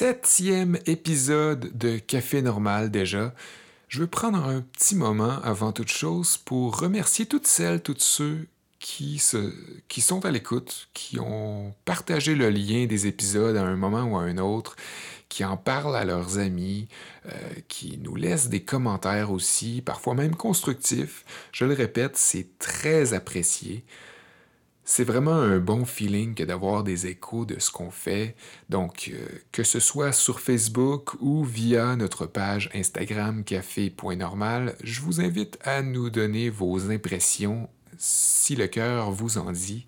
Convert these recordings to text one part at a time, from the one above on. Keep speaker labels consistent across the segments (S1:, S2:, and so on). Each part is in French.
S1: septième épisode de Café Normal déjà. Je veux prendre un petit moment avant toute chose pour remercier toutes celles, tous ceux qui, sont à l'écoute, qui ont partagé le lien des épisodes à un moment ou à un autre, qui en parlent à leurs amis, euh, qui nous laissent des commentaires aussi, parfois même constructifs. Je le répète, c'est très apprécié. C'est vraiment un bon feeling que d'avoir des échos de ce qu'on fait. Donc, euh, que ce soit sur Facebook ou via notre page Instagram café.normal, je vous invite à nous donner vos impressions si le cœur vous en dit.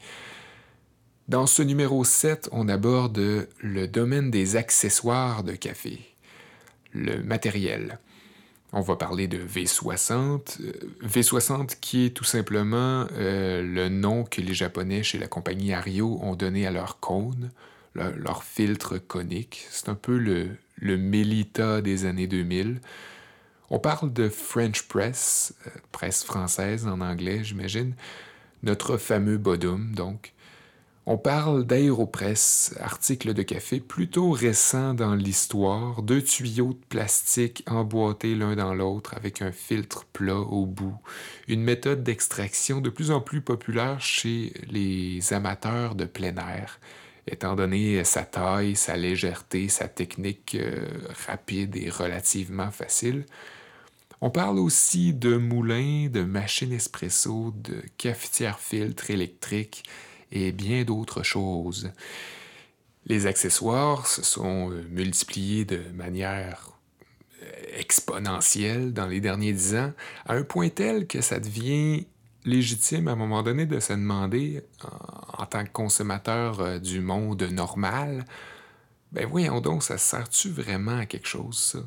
S1: Dans ce numéro 7, on aborde le domaine des accessoires de café, le matériel. On va parler de V60. Euh, V60 qui est tout simplement euh, le nom que les Japonais chez la compagnie Ario ont donné à leur cône, leur, filtre conique. C'est un peu le, le Melita des années 2000. On parle de French Press, euh, presse française en anglais, j'imagine. Notre fameux Bodum, donc. On parle d'Aéropress, article de café plutôt récent dans l'histoire, deux tuyaux de plastique emboîtés l'un dans l'autre avec un filtre plat au bout, une méthode d'extraction de plus en plus populaire chez les amateurs de plein air, étant donné sa taille, sa légèreté, sa technique euh, rapide et relativement facile. On parle aussi de moulins, de machines espresso, de cafetières filtres électriques, et bien d'autres choses. Les accessoires se sont euh, multipliés de manière euh, exponentielle dans les derniers dix ans, à un point tel que ça devient légitime à un moment donné de se demander, en, tant que consommateur euh, du monde normal, ben voyons donc, ça sert-tu vraiment à quelque chose, ça?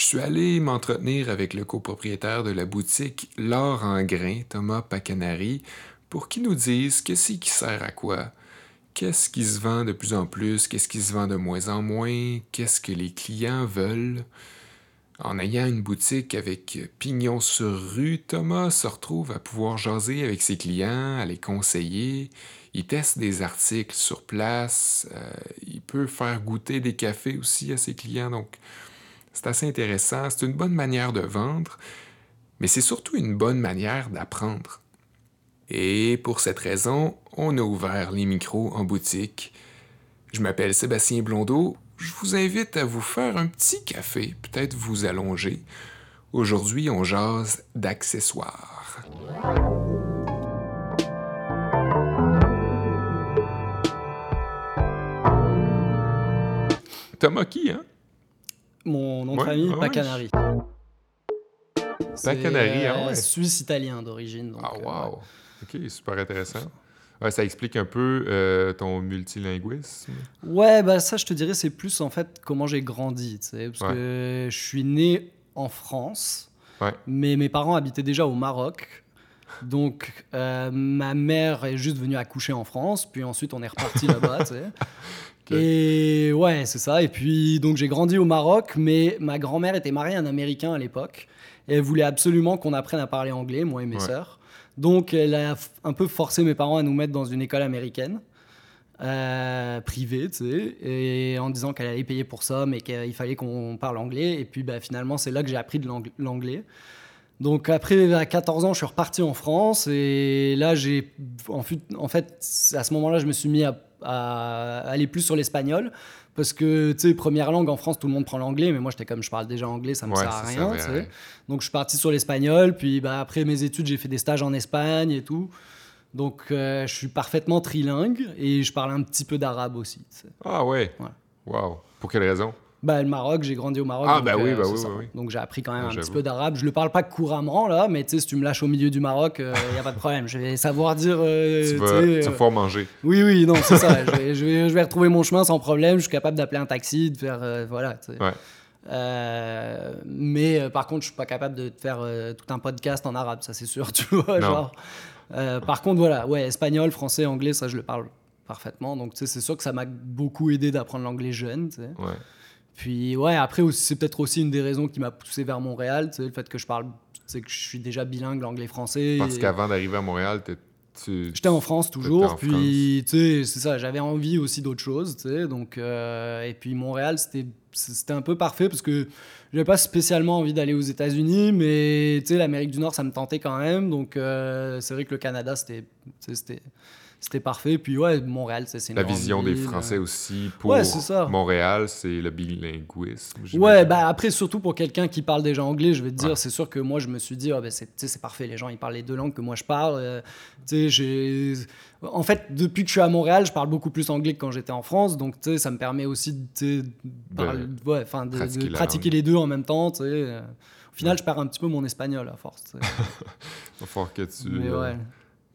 S1: Je suis allé m'entretenir avec le copropriétaire de la boutique L'Or en grain, Thomas Pacanari, pour qu'ils nous disent qu'est-ce qui sert à quoi, qu'est-ce qui se vend de plus en plus, qu'est-ce qui se vend de moins en moins, qu'est-ce que les clients veulent. En ayant une boutique avec pignon sur rue, Thomas se retrouve à pouvoir jaser avec ses clients, à les conseiller. Il teste des articles sur place. Euh, il peut faire goûter des cafés aussi à ses clients. Donc, c'est assez intéressant. C'est une bonne manière de vendre, mais c'est surtout une bonne manière d'apprendre. Et pour cette raison, on a ouvert les micros en boutique. Je m'appelle Sébastien Blondeau. Je vous invite à vous faire un petit café, peut-être vous allonger. Aujourd'hui, on jase d'accessoires. Thomas qui, hein?
S2: Mon nom de famille, Pacanari.
S1: Pacanari, hein? Ouais.
S2: Suisse-italien d'origine.
S1: Ah, euh, wow! OK, super intéressant. ça explique un peu euh, ton multilinguisme.
S2: Ouais, bah ça, je te dirais, c'est plus en fait comment j'ai grandi. Parce que je suis né en France, mais mes parents habitaient déjà au Maroc. Donc, euh, ma mère est juste venue accoucher en France, puis ensuite on est reparti là-bas. Et ouais, c'est ça. Et puis, donc j'ai grandi au Maroc, mais ma grand-mère était mariée à un Américain à l'époque. Et elle voulait absolument qu'on apprenne à parler anglais, moi et mes sœurs. Donc, elle a un peu forcé mes parents à nous mettre dans une école américaine. Euh, privée, tu sais, et en disant qu'elle allait payer pour ça, mais qu'il fallait qu'on parle anglais. Et puis bah, finalement, c'est là que j'ai appris l'anglais. Donc après, à 14 ans, je suis reparti en France, et là, j'ai, en, fait, à ce moment-là, je me suis mis à aller plus sur l'espagnol. Parce que, tu sais, première langue en France, tout le monde prend l'anglais, mais moi, j'étais comme je parle déjà anglais, ça me sert à rien. Donc, je suis parti sur l'espagnol. Puis, bah, après mes études, j'ai fait des stages en Espagne et tout. Donc, euh, je suis parfaitement trilingue et je parle un petit peu d'arabe aussi.
S1: Ah ouais? Wow. Pour quelle raison?
S2: Bah, le Maroc, j'ai grandi au Maroc.
S1: Ah, bah oui, euh, bah oui, oui,
S2: Donc j'ai appris quand même un petit peu d'arabe. Je le parle pas couramment, là, mais tu sais, si tu me lâches au milieu du Maroc, il euh, n'y a pas de problème. Je vais savoir dire.
S1: Euh, tu, vas, tu pouvoir manger.
S2: Oui, oui, non, c'est ça. je, vais, je, vais, retrouver mon chemin sans problème. Je suis capable d'appeler un taxi, de faire. voilà. Ouais. mais par contre, je suis pas capable de faire tout un podcast en arabe, ça c'est sûr, tu vois. Genre. par contre, voilà, ouais, espagnol, français, anglais, ça je le parle parfaitement. Donc, tu sais, c'est sûr que ça m'a beaucoup aidé d'apprendre l'anglais jeune, tu sais. Ouais. Puis ouais, après c'est peut-être aussi une des raisons qui m'a poussé vers Montréal, le fait que je parle, c'est que je suis déjà bilingue anglais-français.
S1: Parce qu'avant d'arriver à Montréal,
S2: J'étais en France toujours, puis tu sais, c'est ça, j'avais envie aussi d'autre chose, tu sais, donc euh, et puis Montréal, c'était c'était un peu parfait parce que j'avais pas spécialement envie d'aller aux États-Unis, mais tu sais, l'Amérique du Nord, ça me tentait quand même, donc euh, c'est vrai que le Canada, c'était c'était parfait. Puis ouais, Montréal, c'est
S1: La vision des Français aussi pour Montréal, c'est le bilinguisme.
S2: Ouais, bah après, surtout pour quelqu'un qui parle déjà anglais, je vais te dire, c'est sûr que moi, je me suis dit, oh, ben, c'est parfait, les gens, ils parlent les deux langues que moi je parle. Euh, j'ai... En fait, depuis que je suis à Montréal, je parle beaucoup plus anglais que quand j'étais en France, donc ça me permet aussi de, ouais, de, pratiquer, de pratiquer les deux en même temps. Au final, je perds un petit peu mon espagnol à force.
S1: Il va falloir que tu euh,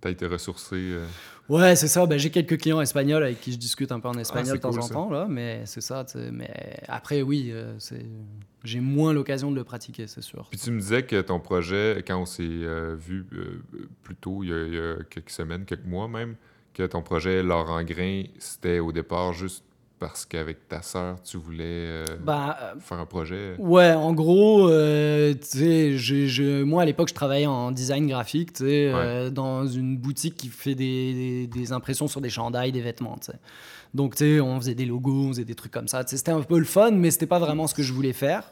S1: as été ressourcé. Euh,
S2: Ouais, c'est ça. Ben, j'ai quelques clients espagnols avec qui je discute un peu en espagnol ah, de temps en temps, là, mais c'est ça. Mais après, oui, euh, c'est j'ai moins l'occasion de le pratiquer, c'est sûr.
S1: Puis tu me disais que ton projet, quand on s'est euh, vu euh, plus tôt, il y, a, il y, a, quelques semaines, quelques mois même, que ton projet Laurent Grain, c'était au départ juste parce qu'avec ta sœur, tu voulais euh, bah, euh, faire un projet?
S2: Ouais, en gros, euh, tu sais, moi à l'époque, je travaillais en design graphique, tu sais, dans une boutique qui fait des, des, impressions sur des chandails, des vêtements, tu sais. Donc, tu sais, on faisait des logos, on faisait des trucs comme ça. C'était un peu le fun, mais c'était pas vraiment ce que je voulais faire.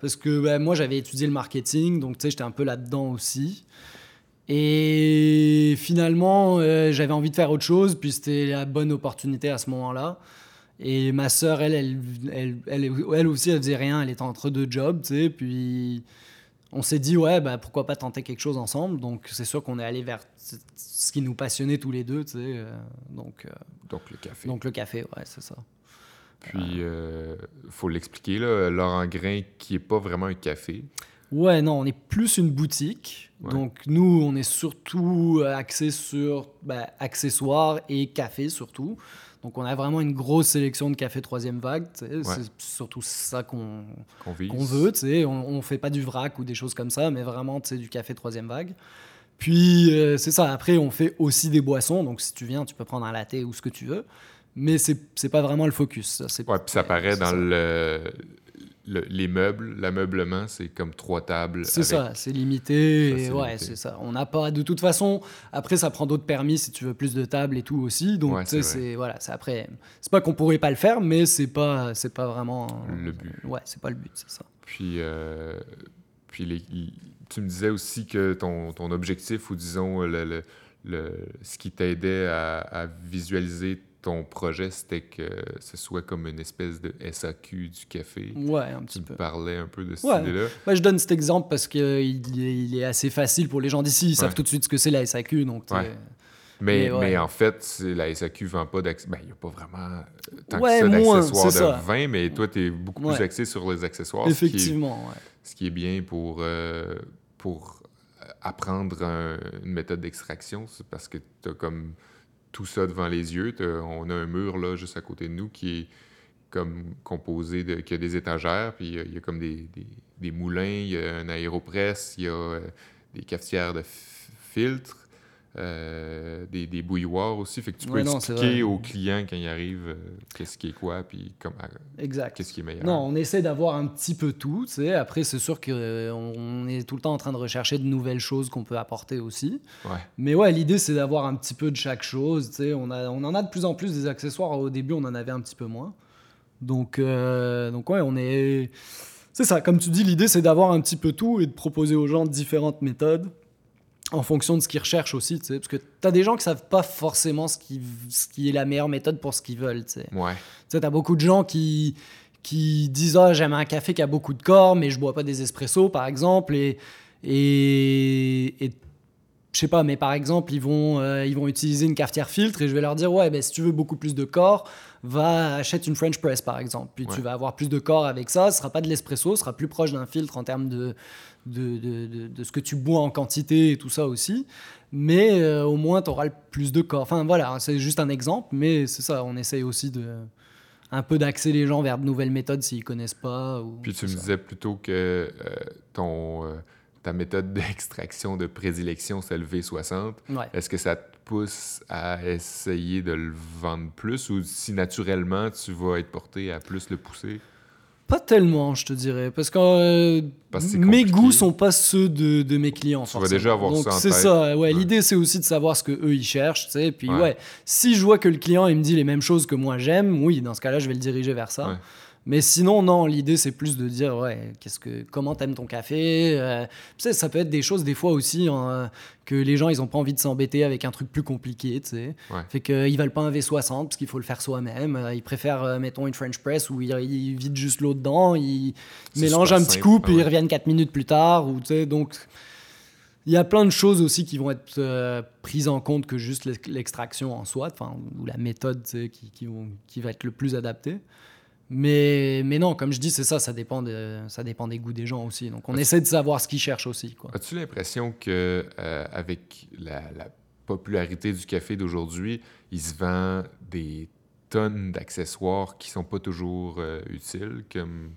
S2: Parce que bah, moi, j'avais étudié le marketing, donc tu sais, j'étais un peu là-dedans aussi. Et finalement, j'avais envie de faire autre chose, puis c'était la bonne opportunité à ce moment-là. Et ma sœur, elle, elle, elle, elle, elle, aussi, elle faisait rien. Elle était entre deux jobs, tu sais. Puis on s'est dit, ouais, bah, pourquoi pas tenter quelque chose ensemble. Donc c'est sûr qu'on est allé vers ce qui nous passionnait tous les deux, tu sais. Euh, donc, euh,
S1: donc le café.
S2: Donc le café, ouais, c'est ça.
S1: Puis, il euh, faut l'expliquer, là, Laurent Grain, qui est pas vraiment un café.
S2: Ouais, non, on est plus une boutique. Donc, nous, on est surtout axé sur ben, accessoires et café, surtout. Donc on a vraiment une grosse sélection de café troisième vague. C'est surtout ça qu'on veut. On ne fait pas du vrac ou des choses comme ça, mais vraiment du café troisième vague. Puis euh, c'est ça. Après, on fait aussi des boissons. Donc si tu viens, tu peux prendre un latte ou ce que tu veux. Mais c'est pas vraiment le focus.
S1: Ça, ouais, puis ça paraît dans le les meubles, l'ameublement, c'est comme trois tables.
S2: C'est ça, c'est limité. ouais, c'est ça. On n'a pas, de toute façon, après, ça prend d'autres permis si tu veux plus de tables et tout aussi. Donc, c'est voilà, c'est après. C'est pas qu'on pourrait pas le faire, mais c'est pas, c'est pas vraiment.
S1: Le but.
S2: Ouais, c'est pas le but, c'est ça.
S1: Puis, euh, puis les, tu me disais aussi que ton, ton objectif, ou disons, le, le, ce qui t'aidait à, à visualiser ton projet, c'était que ce soit comme une espèce de SAQ du café.
S2: Ouais, un petit
S1: tu
S2: peu.
S1: Tu parlais un peu de cette idée-là.
S2: je donne cet exemple parce qu'il il est assez facile pour les gens d'ici. Ils savent tout de suite ce que c'est la SAQ. Donc
S1: mais, mais, en fait, la SAQ ne vend pas d'accessoires. Ben, il n'y a pas vraiment tant que ça d'accessoires de vin, mais toi, tu es beaucoup plus axé sur les accessoires.
S2: Effectivement,
S1: ce qui est, bien pour, euh, pour apprendre une méthode d'extraction, c'est parce que tu as comme tout ça devant les yeux. On a un mur juste à côté de nous qui est comme composé de qui a des étagères, puis il y, a comme des, des, moulins, il y a un aéropress, il y a euh, des cafetières de filtres. Euh, des, des, bouilloires aussi. Fait que tu peux expliquer aux clients quand ils arrivent euh, qu'est-ce qui est quoi, puis qu'est-ce qui est meilleur.
S2: Non, on essaie d'avoir un petit peu tout. Après, c'est sûr qu'on on est tout le temps en train de rechercher de nouvelles choses qu'on peut apporter aussi.
S1: Ouais.
S2: Mais ouais, l'idée, c'est d'avoir un petit peu de chaque chose. On, a, on en a de plus en plus des accessoires. Au début, on en avait un petit peu moins. Donc, euh, donc ouais, on est... C'est ça, comme tu dis, l'idée, c'est d'avoir un petit peu tout et de proposer aux gens différentes méthodes en fonction de ce qu'ils recherchent aussi, tu sais, parce que tu as des gens qui savent pas forcément ce qui, ce qui est la meilleure méthode pour ce qu'ils veulent, tu sais.
S1: Ouais.
S2: Tu sais, as beaucoup de gens qui, qui disent « Ah, j'aime un café qui a beaucoup de corps, mais je bois pas des espressos, par exemple, et... et, et je sais pas, mais par exemple, ils vont, euh, ils vont utiliser une cafetière filtre et je vais leur dire Ouais, ben, si tu veux beaucoup plus de corps, va acheter une French press par exemple. Puis tu vas avoir plus de corps avec ça. Ce sera pas de l'espresso, ce sera plus proche d'un filtre en termes de, de, de, de, ce que tu bois en quantité et tout ça aussi. Mais euh, au moins, tu auras le plus de corps. Enfin voilà, c'est juste un exemple, mais c'est ça, on essaye aussi de un peu d'axer les gens vers de nouvelles méthodes s'ils connaissent pas. Ou,
S1: Puis tu me disais plutôt que euh, ton, ta méthode d'extraction de prédilection, c'est le V60. Est-ce que ça te pousse à essayer de le vendre plus ou si naturellement tu vas être porté à plus le pousser?
S2: Pas tellement, je te dirais. Parce que euh, mes goûts sont pas ceux de, de mes clients.
S1: Tu vas déjà avoir ça en
S2: C'est ça, ouais. L'idée, c'est aussi de savoir ce que eux ils cherchent, tu sais. Puis, ouais. si je vois que le client, il me dit les mêmes choses que moi j'aime, oui, dans ce cas-là, je vais le diriger vers ça. Mais sinon, non, l'idée, c'est plus de dire, ouais, qu'est-ce que, comment t'aimes ton café euh, Tu sais, ça peut être des choses, des fois aussi, hein, que les gens, ils ont pas envie de s'embêter avec un truc plus compliqué, tu sais. Fait qu'ils veulent pas un V60 parce qu'il faut le faire soi-même. Euh, ils préfèrent, euh, mettons, une French press où ils, vident juste l'eau dedans, ils mélangent un petit coup, puis ils reviennent 4 minutes plus tard, ou tu sais, donc... Il y a plein de choses aussi qui vont être prises en compte que juste l'extraction en soi, ou la méthode qui, qui, vont, qui va être le plus adaptée. Mais, mais non, comme je dis, c'est ça, ça dépend, de, ça dépend des goûts des gens aussi. Donc on essaie de savoir ce qu'ils cherchent aussi.
S1: As-tu l'impression que euh, avec la, popularité du café d'aujourd'hui, il se vend des tonnes d'accessoires qui sont pas toujours euh, utiles comme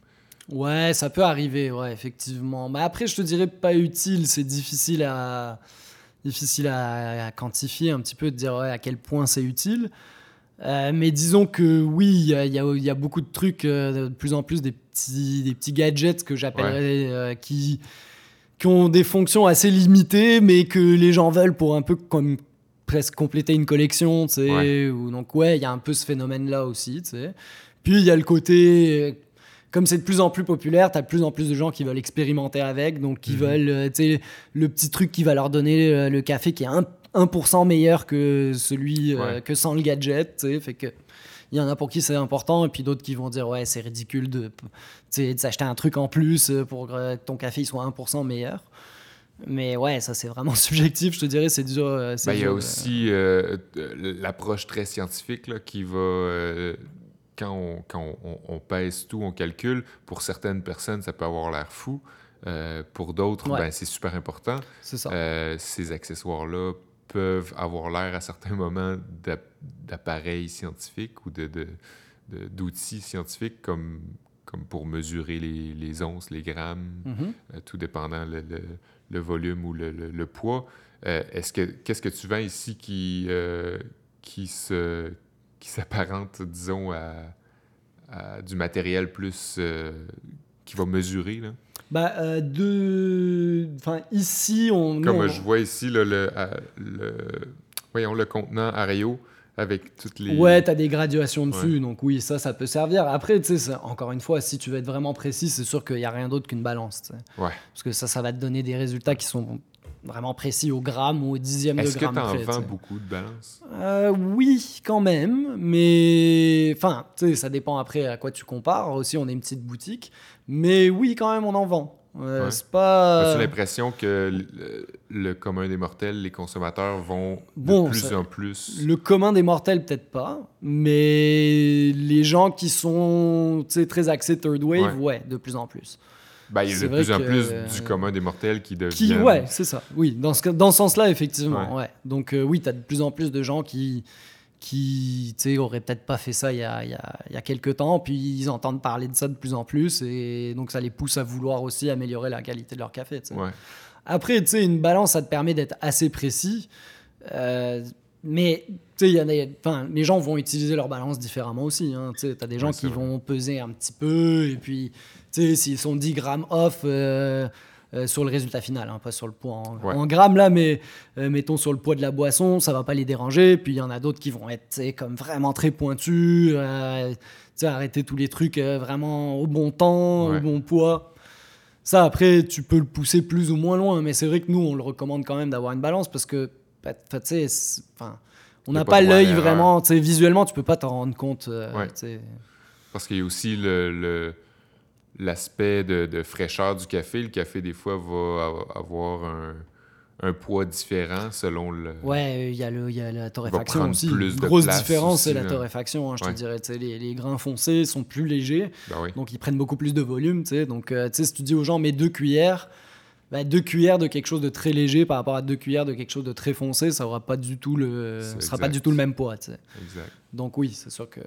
S2: Ouais, ça peut arriver, ouais, effectivement. Mais après, je te dirais pas utile, c'est difficile à difficile à, quantifier un petit peu, de dire à quel point c'est utile. Euh, mais disons que oui, il y, a, beaucoup de trucs, euh, de plus en plus des petits, des petits gadgets que j'appellerais euh, qui, qui ont des fonctions assez limitées, mais que les gens veulent pour un peu comme presque compléter une collection, tu sais. Ou, donc ouais, il y a un peu ce phénomène-là aussi, tu sais. Puis il y a le côté comme c'est de plus en plus populaire, tu as de plus en plus de gens qui veulent expérimenter avec, donc qui mhm. veulent, tu sais, le petit truc qui va leur donner le café qui est un 1% meilleur que celui euh, que sans le gadget. Fait que il y en a pour qui c'est important et puis d'autres qui vont dire ouais c'est ridicule de, s'acheter un truc en plus euh, pour que ton café soit 1% meilleur. Mais ouais, ça c'est vraiment subjectif, je te dirais, c'est dur. Euh,
S1: ben, il y a aussi l'approche très scientifique là, qui va quand, on, quand on, pèse tout, on calcule. Pour certaines personnes, ça peut avoir l'air fou. pour d'autres, ben, c'est super important.
S2: C'est ça.
S1: ces accessoires-là peuvent avoir l'air à certains moments d'appareils scientifiques ou d'outils de, de, scientifiques comme, comme pour mesurer les, les onces, les grammes, mm-hmm. euh, tout dépendant le, le, volume ou le, poids. Euh, est-ce que qu'est-ce que tu vends ici qui, euh, qui se qui s'apparente, disons, à, à, du matériel plus qui va mesurer là?
S2: Bah, euh, de... enfin, ici, on.
S1: Comme je vois ici le, le, le, voyons, le contenant Ario avec toutes les.
S2: Ouais, tu as des graduations dessus, donc oui, ça, ça peut servir. Après, tu sais, encore une fois, si tu veux être vraiment précis, c'est sûr qu'il n'y a rien d'autre qu'une balance.
S1: Ouais.
S2: Parce que ça, ça va te donner des résultats qui sont vraiment précis au gramme ou au dixième de gramme.
S1: Est-ce que tu en vends beaucoup de balances?
S2: Euh, Oui, quand même, mais enfin, tu sais, ça dépend après à quoi tu compares. Aussi, on est une petite boutique, mais oui, quand même, on en vend. Euh, c'est pas.
S1: As-tu l'impression que le, commun des mortels, les consommateurs vont de plus en plus?
S2: Le commun des mortels, peut-être pas, mais les gens qui sont très axés third wave, ouais de plus en plus.
S1: Ben, il y a de plus en plus du commun des mortels qui deviennent.
S2: Qui, ouais, c'est ça. Oui, dans ce, dans ce sens-là, effectivement. Ouais. Donc, euh, oui, tu as de plus en plus de gens qui, qui auraient peut-être pas fait ça il y, a, il, y a, il y a quelques temps, puis ils entendent parler de ça de plus en plus, et donc ça les pousse à vouloir aussi améliorer la qualité de leur café.
S1: Ouais.
S2: Après, tu sais, une balance, ça te permet d'être assez précis. Euh, mais tu sais, les gens vont utiliser leur balance différemment aussi. Hein. Tu as des gens qui vont peser un petit peu, et puis s'ils sont 10 grammes off euh, euh, sur le résultat final, hein, pas sur le poids en, grammes là, mais euh, mettons sur le poids de la boisson, ça va pas les déranger. Puis il y en a d'autres qui vont être comme vraiment très pointus, arrêter tous les trucs vraiment au bon temps, au bon poids. Ça, après, tu peux le pousser plus ou moins loin, mais c'est vrai que nous, on le recommande quand même d'avoir une balance parce que, bah, tu sais, on n'a pas, l'œil vraiment, visuellement, tu peux pas t'en rendre compte.
S1: Parce qu'il y a aussi le l'aspect de, fraîcheur du café. Le café, des fois, va avoir un, poids différent selon le.
S2: Ouais, il y, a la torréfaction aussi. Plus Une grosse différence, c'est la torréfaction. Hein, je te dirais. Les, les, grains foncés sont plus légers.
S1: Ben
S2: donc, ils prennent beaucoup plus de volume. Donc, euh, si tu dis aux gens, mets deux cuillères. Ben, deux cuillères de quelque chose de très léger par rapport à deux cuillères de quelque chose de très foncé, ça aura pas du tout le, sera pas du tout le même poids. Exact. Donc oui, c'est sûr que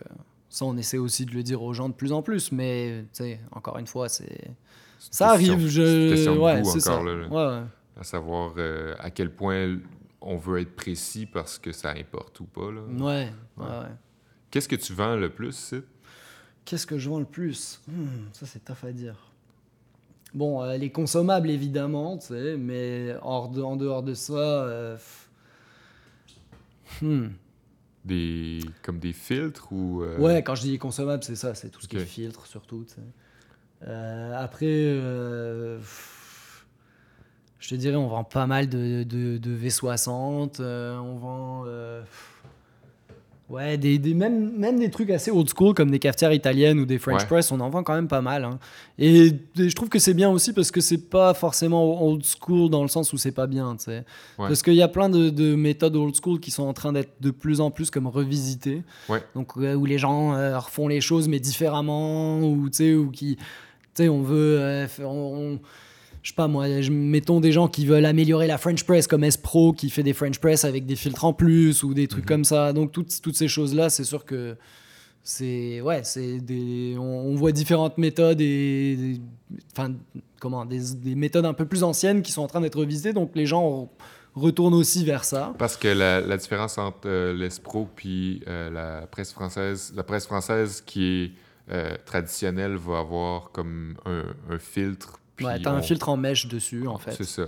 S2: ça, on essaie aussi de le dire aux gens de plus en plus, mais encore une fois, c'est ça arrive. Je... Ouais, c'est ça. ouais,
S1: À savoir euh, à quel point on veut être précis parce que ça importe ou pas. Là.
S2: Ouais, ouais.
S1: Qu'est-ce que tu vends le plus,
S2: Qu'est-ce que je vends le plus? Hmm, Ça, c'est tough à dire. Bon, euh, les consommables, évidemment, tu sais, mais hors en dehors de ça. Euh,
S1: hmm. Des, comme des filtres ou.
S2: Euh, ouais, quand je dis consommables, c'est ça, c'est tout ce qui est filtre surtout. Sais. après, je te dirais, on vend pas mal de, de, de V60, on vend. Ouais, des, des, même, même des trucs assez old school comme des cafetières italiennes ou des French press, on en vend quand même pas mal. Hein. Et, je trouve que c'est bien aussi parce que c'est pas forcément old school dans le sens où c'est pas bien. sais Parce qu'il y a plein de, de, méthodes old school qui sont en train d'être de plus en plus comme revisitées. Donc où les gens euh, refont les choses mais différemment ou, ou qui. Tu sais, on veut. Euh, on, je sais pas moi, mettons des gens qui veulent améliorer la French press comme S-Pro qui fait des French press avec des filtres en plus ou des trucs mhm. comme ça. Donc toutes, toutes ces choses-là, c'est sûr que c'est ouais, c'est des on, voit différentes méthodes et, enfin comment des, des, méthodes un peu plus anciennes qui sont en train d'être revisitées. Donc les gens retournent aussi vers ça.
S1: Parce que la, la différence entre euh, l'Espro puis euh, la presse française, la presse française qui est euh, traditionnelle va avoir comme un, un filtre
S2: Ouais, t'as un filtre en mèche dessus, en fait.
S1: C'est ça.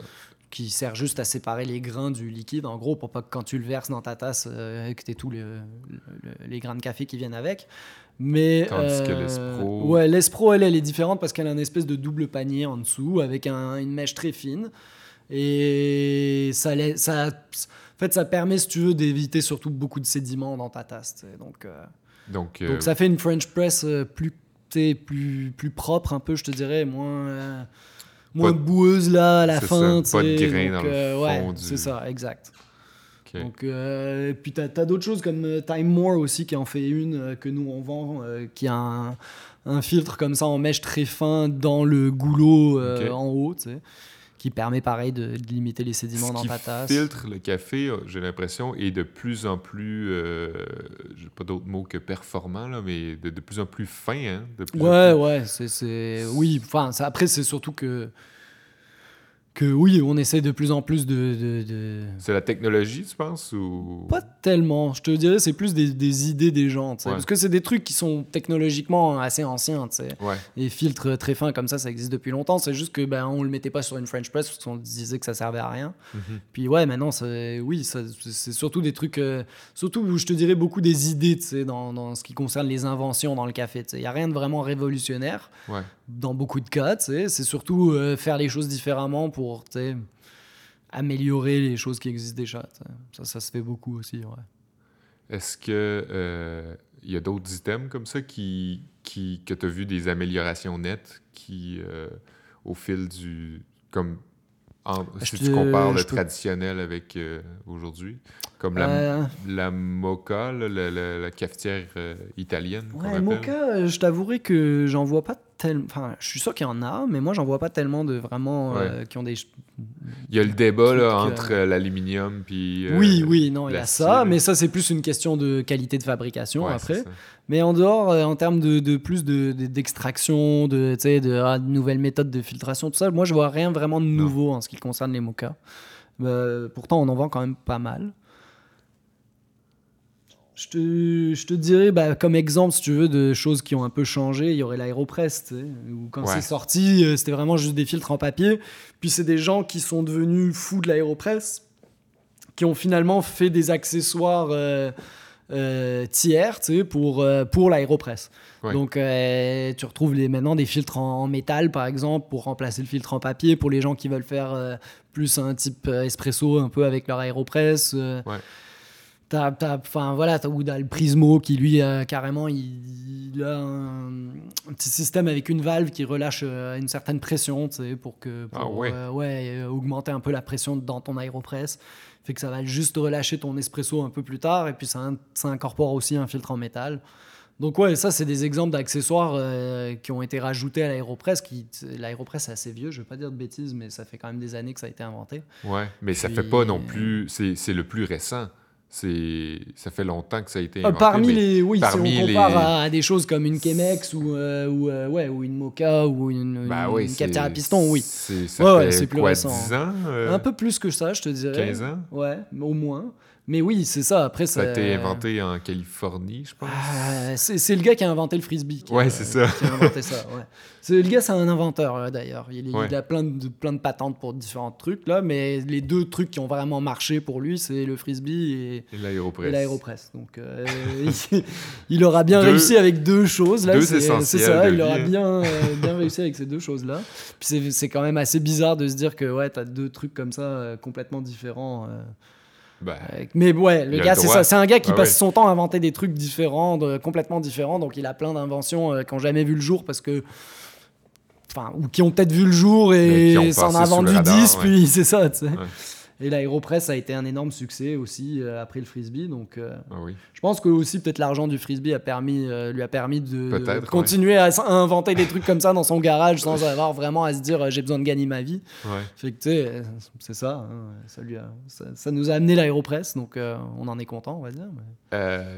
S2: Qui sert juste à séparer les grains du liquide, en gros, pour pas que quand tu le verses dans ta tasse, euh, que t'aies tous les grains de café qui viennent avec. Mais,
S1: Tandis que euh, l'Espro.
S2: Ouais, l'Espro, elle, elle est différente parce qu'elle a une espèce de double panier en dessous avec une mèche très fine. Et ça, ça, en fait, ça permet, si tu veux, d'éviter surtout beaucoup de sédiments dans ta tasse. Donc, euh,
S1: donc,
S2: donc, ça fait une French press plus plus, plus propre un peu, je te dirais, moins, euh, moins boueuse là à la fin.
S1: Ça, pas de grain dans le
S2: euh,
S1: fond
S2: ouais, c'est ça, exact. Donc, euh, puis tu as, d'autres choses comme Time More aussi qui en fait une que nous on vend, qui a un, un, filtre comme ça en mèche très fin dans le goulot en haut. Tu sais qui permet pareil de, limiter les sédiments Ce dans ta tasse.
S1: filtre le café, euh, j'ai l'impression, est de plus en plus, euh, j'ai pas d'autre mot que performant, là, mais de, de, plus en plus fin. Hein, de plus
S2: ouais, ouais, c'est... Oui, enfin, après, c'est surtout que que oui, on essaie de plus en plus de. de,
S1: C'est la technologie, tu penses ou...
S2: Pas tellement. Je te dirais, c'est plus des, des, idées des gens. Parce que c'est des trucs qui sont technologiquement assez anciens.
S1: Ouais.
S2: Les filtres très fins comme ça, ça existe depuis longtemps. C'est juste que ben, on le mettait pas sur une French press parce qu'on disait que ça servait à rien. Mhm. Puis ouais, maintenant, oui, c'est surtout des trucs. Euh, surtout, je te dirais, beaucoup des idées dans, dans ce qui concerne les inventions dans le café. Il n'y a rien de vraiment révolutionnaire.
S1: Ouais
S2: dans beaucoup de cas, c'est surtout euh, faire les choses différemment pour améliorer les choses qui existent déjà. Ça, ça se fait beaucoup aussi. Ouais.
S1: Est-ce que il euh, y a d'autres items comme ça qui, qui que tu as vu des améliorations nettes qui, euh, au fil du. Comme en, si tu compares le traditionnel avec aujourd'hui, comme la, la mocha, la, cafetière italienne.
S2: Ouais, mocha, je t'avouerai que j'en vois pas Enfin, je suis sûr qu'il y en a, mais moi, j'en vois pas tellement de vraiment euh, qui ont des.
S1: Il y a le débat là, entre euh, l'aluminium puis.
S2: Euh, oui, oui, non, il y a ça, mais ça, c'est plus une question de qualité de fabrication après. Mais en dehors, en termes de, de plus d'extraction, de, de, de, ah, de, nouvelles méthodes de filtration, tout ça, moi, je vois rien vraiment de nouveau en ce qui concerne les mochas. pourtant, on en vend quand même pas mal. Je te, je te dirais, bah, comme exemple, si tu veux, de choses qui ont un peu changé, il y aurait l'Aéropress, où quand c'est sorti, euh, c'était vraiment juste des filtres en papier. Puis c'est des gens qui sont devenus fous de l'Aéropress, qui ont finalement fait des accessoires euh, euh, tiers, pour, pour l'Aéropress. Donc tu retrouves les, maintenant des filtres en, métal, par exemple, pour remplacer le filtre en papier, pour les gens qui veulent faire plus un type espresso un peu avec leur Aéropress. Ouais. Enfin voilà, t'as le Prismo qui lui carrément il, a un, petit système avec une valve qui relâche euh, une certaine pression, pour que
S1: ah ouais.
S2: Euh, ouais euh, augmenter un peu la pression dans ton aéropress, fait que ça va juste relâcher ton espresso un peu plus tard et puis ça, ça incorpore aussi un filtre en métal. Donc ouais, ça c'est des exemples d'accessoires qui ont été rajoutés à l'aéropress. Qui l'aéropress c'est assez vieux, je vais pas dire de bêtises, mais ça fait quand même des années que ça a été inventé.
S1: Ouais, mais ça fait pas non plus, c'est le plus récent c'est ça fait longtemps que ça a été
S2: euh, inventé, parmi les oui si on compare à, des choses comme une Chemex ou euh, ou, euh, ouais, ou une Mocha ou une,
S1: bah
S2: une, à piston oui.
S1: c'est ça fait plus récent. 10 ans
S2: un peu plus que ça je te dirais.
S1: 15 ans?
S2: Ouais au moins Mais oui, c'est ça. Après,
S1: ça, a été inventé en Californie, je pense.
S2: Ah, c'est le gars qui a inventé le frisbee.
S1: ouais, c'est ça.
S2: Qui a inventé ça. Ouais. Le gars, c'est un inventeur euh, d'ailleurs. Il, il, a plein de, plein de patentes pour différents trucs là, mais les deux trucs qui ont vraiment marché pour lui, c'est le frisbee et,
S1: et l'aéropress.
S2: Donc, euh, il, aura bien réussi avec deux choses là. C'est ça. Il aura bien, euh, bien réussi avec ces deux choses là. Puis c'est quand même assez bizarre de se dire que ouais, t'as deux trucs comme ça complètement différents. Bah, mais ouais, le gars, c'est ça. C'est un gars qui ah passe son temps à inventer des trucs différents, complètement différents. Donc il a plein d'inventions euh, qui n'ont jamais vu le jour parce que. Enfin, ou qui ont peut-être vu le jour et ça en a vendu 10, puis c'est ça, tu sais. Et l'aéropress a été un énorme succès aussi euh, après le frisbee. Donc, euh, ah je pense que aussi peut-être l'argent du frisbee a permis, euh, lui a permis de, continuer à, inventer des trucs comme ça dans son garage sans avoir vraiment à se dire j'ai besoin de gagner ma vie. Fait que tu sais, c'est ça, hein, ça, lui ça, nous a amené l'aéropress, donc on en est content, on va dire.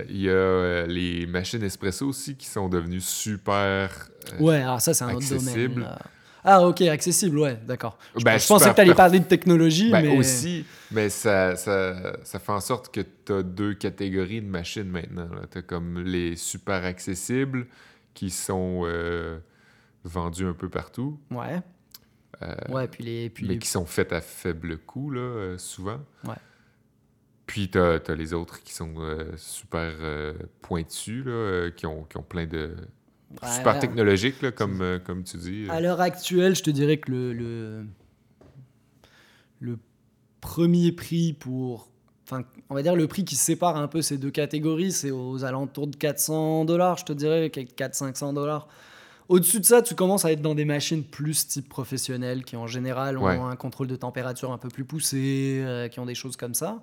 S1: Il y a les machines espresso aussi qui sont devenues super.
S2: ouais, alors ça c'est un autre domaine. Ah, ok, accessible, ouais, d'accord. Je, ben, pensais que tu allais parler de technologie,
S1: ben,
S2: mais.
S1: Aussi, mais ça, ça, ça, fait en sorte que tu as deux catégories de machines maintenant. Tu as comme les super accessibles qui sont euh, vendus un peu partout.
S2: Ouais.
S1: Euh,
S2: ouais, puis les. Puis
S1: mais qui sont faites à faible coût, là, euh, souvent.
S2: Ouais.
S1: Puis tu as, les autres qui sont super pointus, là, qui, ont, qui ont plein de super technologique, là, comme, euh, comme tu dis.
S2: À l'heure actuelle, je te dirais que le, le, le premier prix pour. Enfin, on va dire le prix qui sépare un peu ces deux catégories, c'est aux alentours de 400 dollars, je te dirais, 400-500 dollars. Au-dessus de ça, tu commences à être dans des machines plus type professionnel, qui en général ont un contrôle de température un peu plus poussé, euh, qui ont des choses comme ça.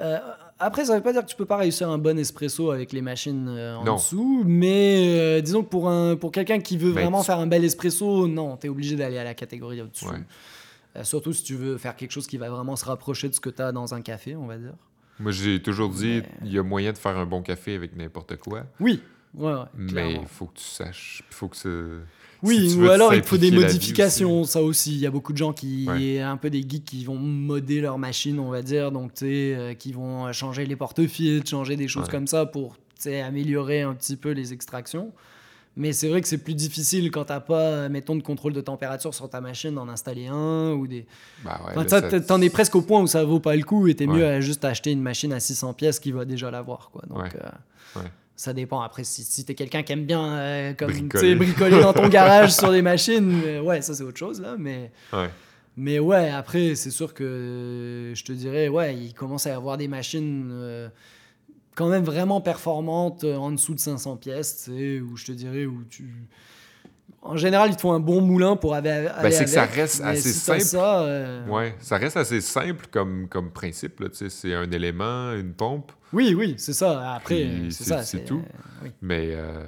S2: Euh, après, ça veut pas dire que tu peux pas réussir un bon espresso avec les machines euh, en dessous, mais euh, disons que pour, un, pour quelqu'un qui veut vraiment faire un bel espresso, non, tu es obligé d'aller à la catégorie au-dessus. surtout si tu veux faire quelque chose qui va vraiment se rapprocher de ce que tu as dans un café, on va dire.
S1: Moi, j'ai toujours dit, il y a moyen de faire un bon café avec n'importe quoi.
S2: Oui, ouais,
S1: mais il faut que tu saches, il faut que ça
S2: oui, ou alors il faut des modifications, ça aussi. Il y a beaucoup de gens qui, un peu des geeks qui vont modder leur machine, on va dire, donc tu sais, euh, qui vont changer les porte-fils, changer des choses comme ça pour améliorer un petit peu les extractions. Mais c'est vrai que c'est plus difficile quand t'as pas, mettons, de contrôle de température sur ta machine d'en installer un ou des.
S1: Bah
S2: ouais, t'en es presque au point où ça vaut pas le coup et t'es mieux à juste acheter une machine à 600 pièces qui va déjà l'avoir, quoi. Donc, euh, ça dépend. Après, si, si t'es quelqu'un qui aime bien euh, comme, bricoler. bricoler dans ton garage sur des machines, euh, ouais, ça c'est autre chose là. Mais
S1: ouais,
S2: mais ouais après, c'est sûr que je te dirais, ouais, il commence à y avoir des machines euh, quand même vraiment performantes en dessous de 500 pièces, où je te dirais où tu en général, il te faut un bon moulin pour aller, ben,
S1: aller c'est que ça reste assez simple. Ça, ouais, ça reste assez simple comme, comme principe. C'est un élément, une pompe.
S2: Oui, oui, c'est ça. Après, c'est ça.
S1: C'est tout. Euh, mais, euh,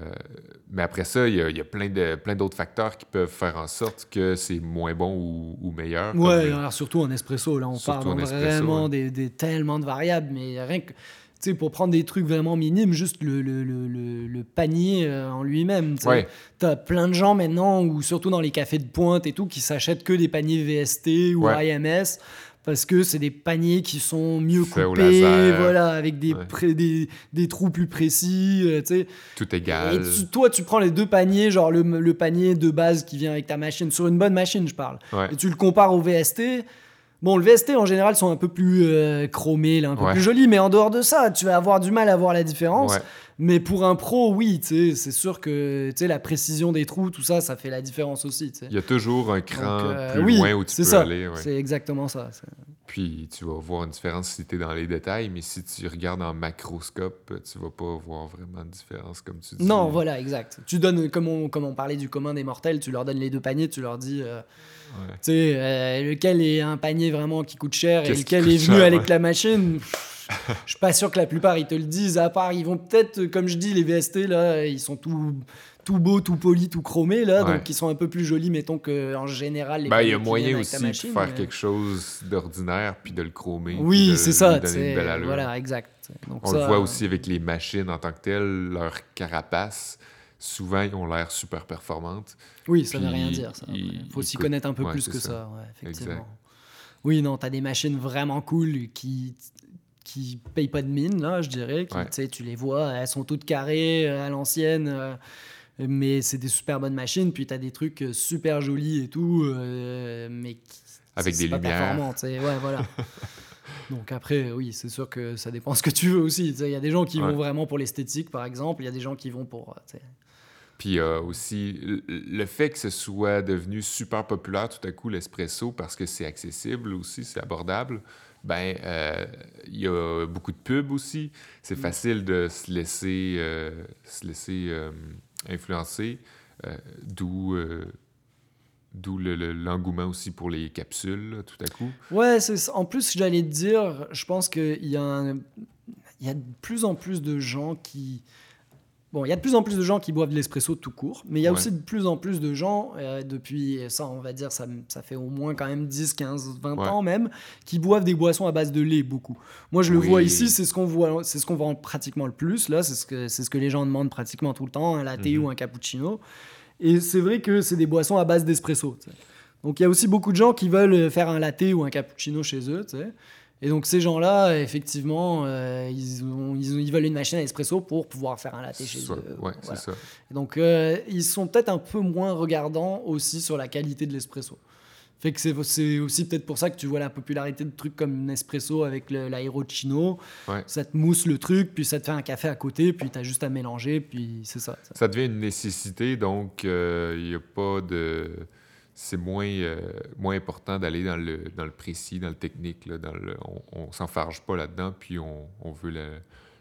S1: mais après ça, il y a, y a, plein de plein d'autres facteurs qui peuvent faire en sorte que c'est moins bon ou, ou meilleur.
S2: Oui, alors surtout en espresso. Là, on parle vraiment des, des, tellement de variables. Mais rien que sais, pour prendre des trucs vraiment minimes, juste le, le, le, le panier euh, en lui-même. Tu as plein de gens maintenant, ou surtout dans les cafés de pointe et tout, qui s'achètent que des paniers VST ou IMS parce que c'est des paniers qui sont mieux coupés, voilà, avec des, des, des, trous plus précis, euh, tu sais.
S1: Tout égal.
S2: Et toi, tu prends les deux paniers, genre le, le, panier de base qui vient avec ta machine, sur une bonne machine, je parle, et tu le compares au VST, Bon, le VST en général sont un peu plus euh, chromés, un peu plus jolis, mais en dehors de ça, tu vas avoir du mal à voir la différence. Mais pour un pro, oui, c'est sûr que la précision des trous, tout ça, ça fait la différence aussi.
S1: Il y a toujours un cran euh, plus loin où tu peux
S2: ça.
S1: aller.
S2: C'est exactement ça.
S1: Puis tu vas voir une différence si tu es dans les détails, mais si tu regardes en macroscope, tu vas pas voir vraiment de différence comme tu dis.
S2: Non, voilà, exact. Tu donnes, comme on, comme on parlait du commun des mortels, tu leur donnes les deux paniers, tu leur dis. Euh, tu sais, euh, lequel est un panier vraiment qui coûte cher et lequel est venu avec la machine? Je suis pas sûr que la plupart ils te le disent, à part ils vont peut-être, comme je dis, les VST là, ils sont tout, tout beaux, tout polis, tout chromés là, donc ils sont un peu plus jolis, mettons qu'en général.
S1: Les bah, il y a moyen aussi de faire quelque chose d'ordinaire puis de le chromer.
S2: Oui, c'est ça. Voilà, exact.
S1: On le voit aussi avec les machines en tant que telles, leur carapace souvent, ils ont l'air super performantes.
S2: Oui, ça ne veut rien dire. Il faut s'y connaître un peu plus que ça, effectivement. Oui, non, tu as des machines vraiment cool qui qui payent pas de mine, là, je dirais. Qui, Tu les vois, elles sont toutes carrées à l'ancienne mais c'est des super bonnes machines. Puis tu as des trucs super jolis et tout, mais
S1: avec des pas lumières.
S2: Ouais, voilà. Donc après, oui, c'est sûr que ça dépend ce que tu veux aussi. Il y a des gens qui vont vraiment pour l'esthétique, par exemple. Il y a des gens qui vont pour...
S1: Puis euh, aussi, le fait que ce soit devenu super populaire tout à coup, l'espresso, parce que c'est accessible aussi, c'est abordable, ben euh, il y a beaucoup de pubs aussi. C'est mm. facile de se laisser, euh, se laisser influencer, d'où D'où l'engouement aussi pour les capsules, tout à coup.
S2: Ouais, en plus, j'allais te dire, je pense qu'il y, y a de plus en plus de gens qui. Bon, il y a de plus en plus de gens qui boivent de l'espresso tout court, mais il y a aussi de plus en plus de gens, euh, depuis ça, on va dire, ça, ça, fait au moins quand même 10, 15, 20 ans même, qui boivent des boissons à base de lait beaucoup. Moi, je le vois ici, c'est ce qu'on voit, c'est ce qu'on vend pratiquement le plus, là, c'est ce, que, ce que les gens demandent pratiquement tout le temps, un latte mhm. ou un cappuccino. Et c'est vrai que c'est des boissons à base d'espresso. Donc il y a aussi beaucoup de gens qui veulent faire un latte ou un cappuccino chez eux. Et donc ces gens-là, effectivement, euh, ils, ils, veulent une machine à espresso pour pouvoir faire un latte chez eux.
S1: Ouais, c'est ça.
S2: Donc euh, ils sont peut-être un peu moins regardants aussi sur la qualité de l'espresso. Fait que c'est aussi peut-être pour ça que tu vois la popularité de trucs comme Nespresso avec l'aérochino. Ouais. Ça te mousse le truc, puis ça te fait un café à côté, puis tu as juste à mélanger, puis c'est ça,
S1: ça, devient une nécessité, donc il euh, n'y a pas de. C'est moins, euh, moins important d'aller dans le, dans le précis, dans le technique. Là, dans le, on ne s'enfarge pas là-dedans, puis on, on veut le,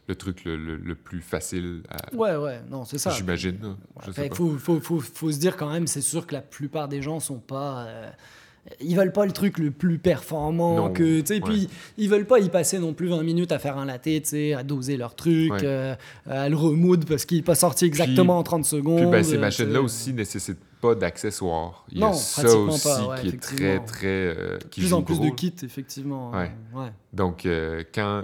S1: le truc le, le, plus facile à...
S2: Ouais, ouais, non, c'est ça.
S1: J'imagine.
S2: Il faut, faut, faut, faut, se dire quand même, c'est sûr que la plupart des gens sont pas. Euh, ils veulent pas le truc le plus performant que tu sais puis ils veulent pas y passer non plus 20 minutes à faire un latte tu sais à doser leur truc euh, à le remood parce qu'il n'est pas sorti exactement en 30 secondes puis
S1: ben, ces machines là aussi nécessitent pas d'accessoires. Il y a ça aussi qui est très très euh,
S2: qui plus en plus de kits effectivement
S1: ouais. donc euh, quand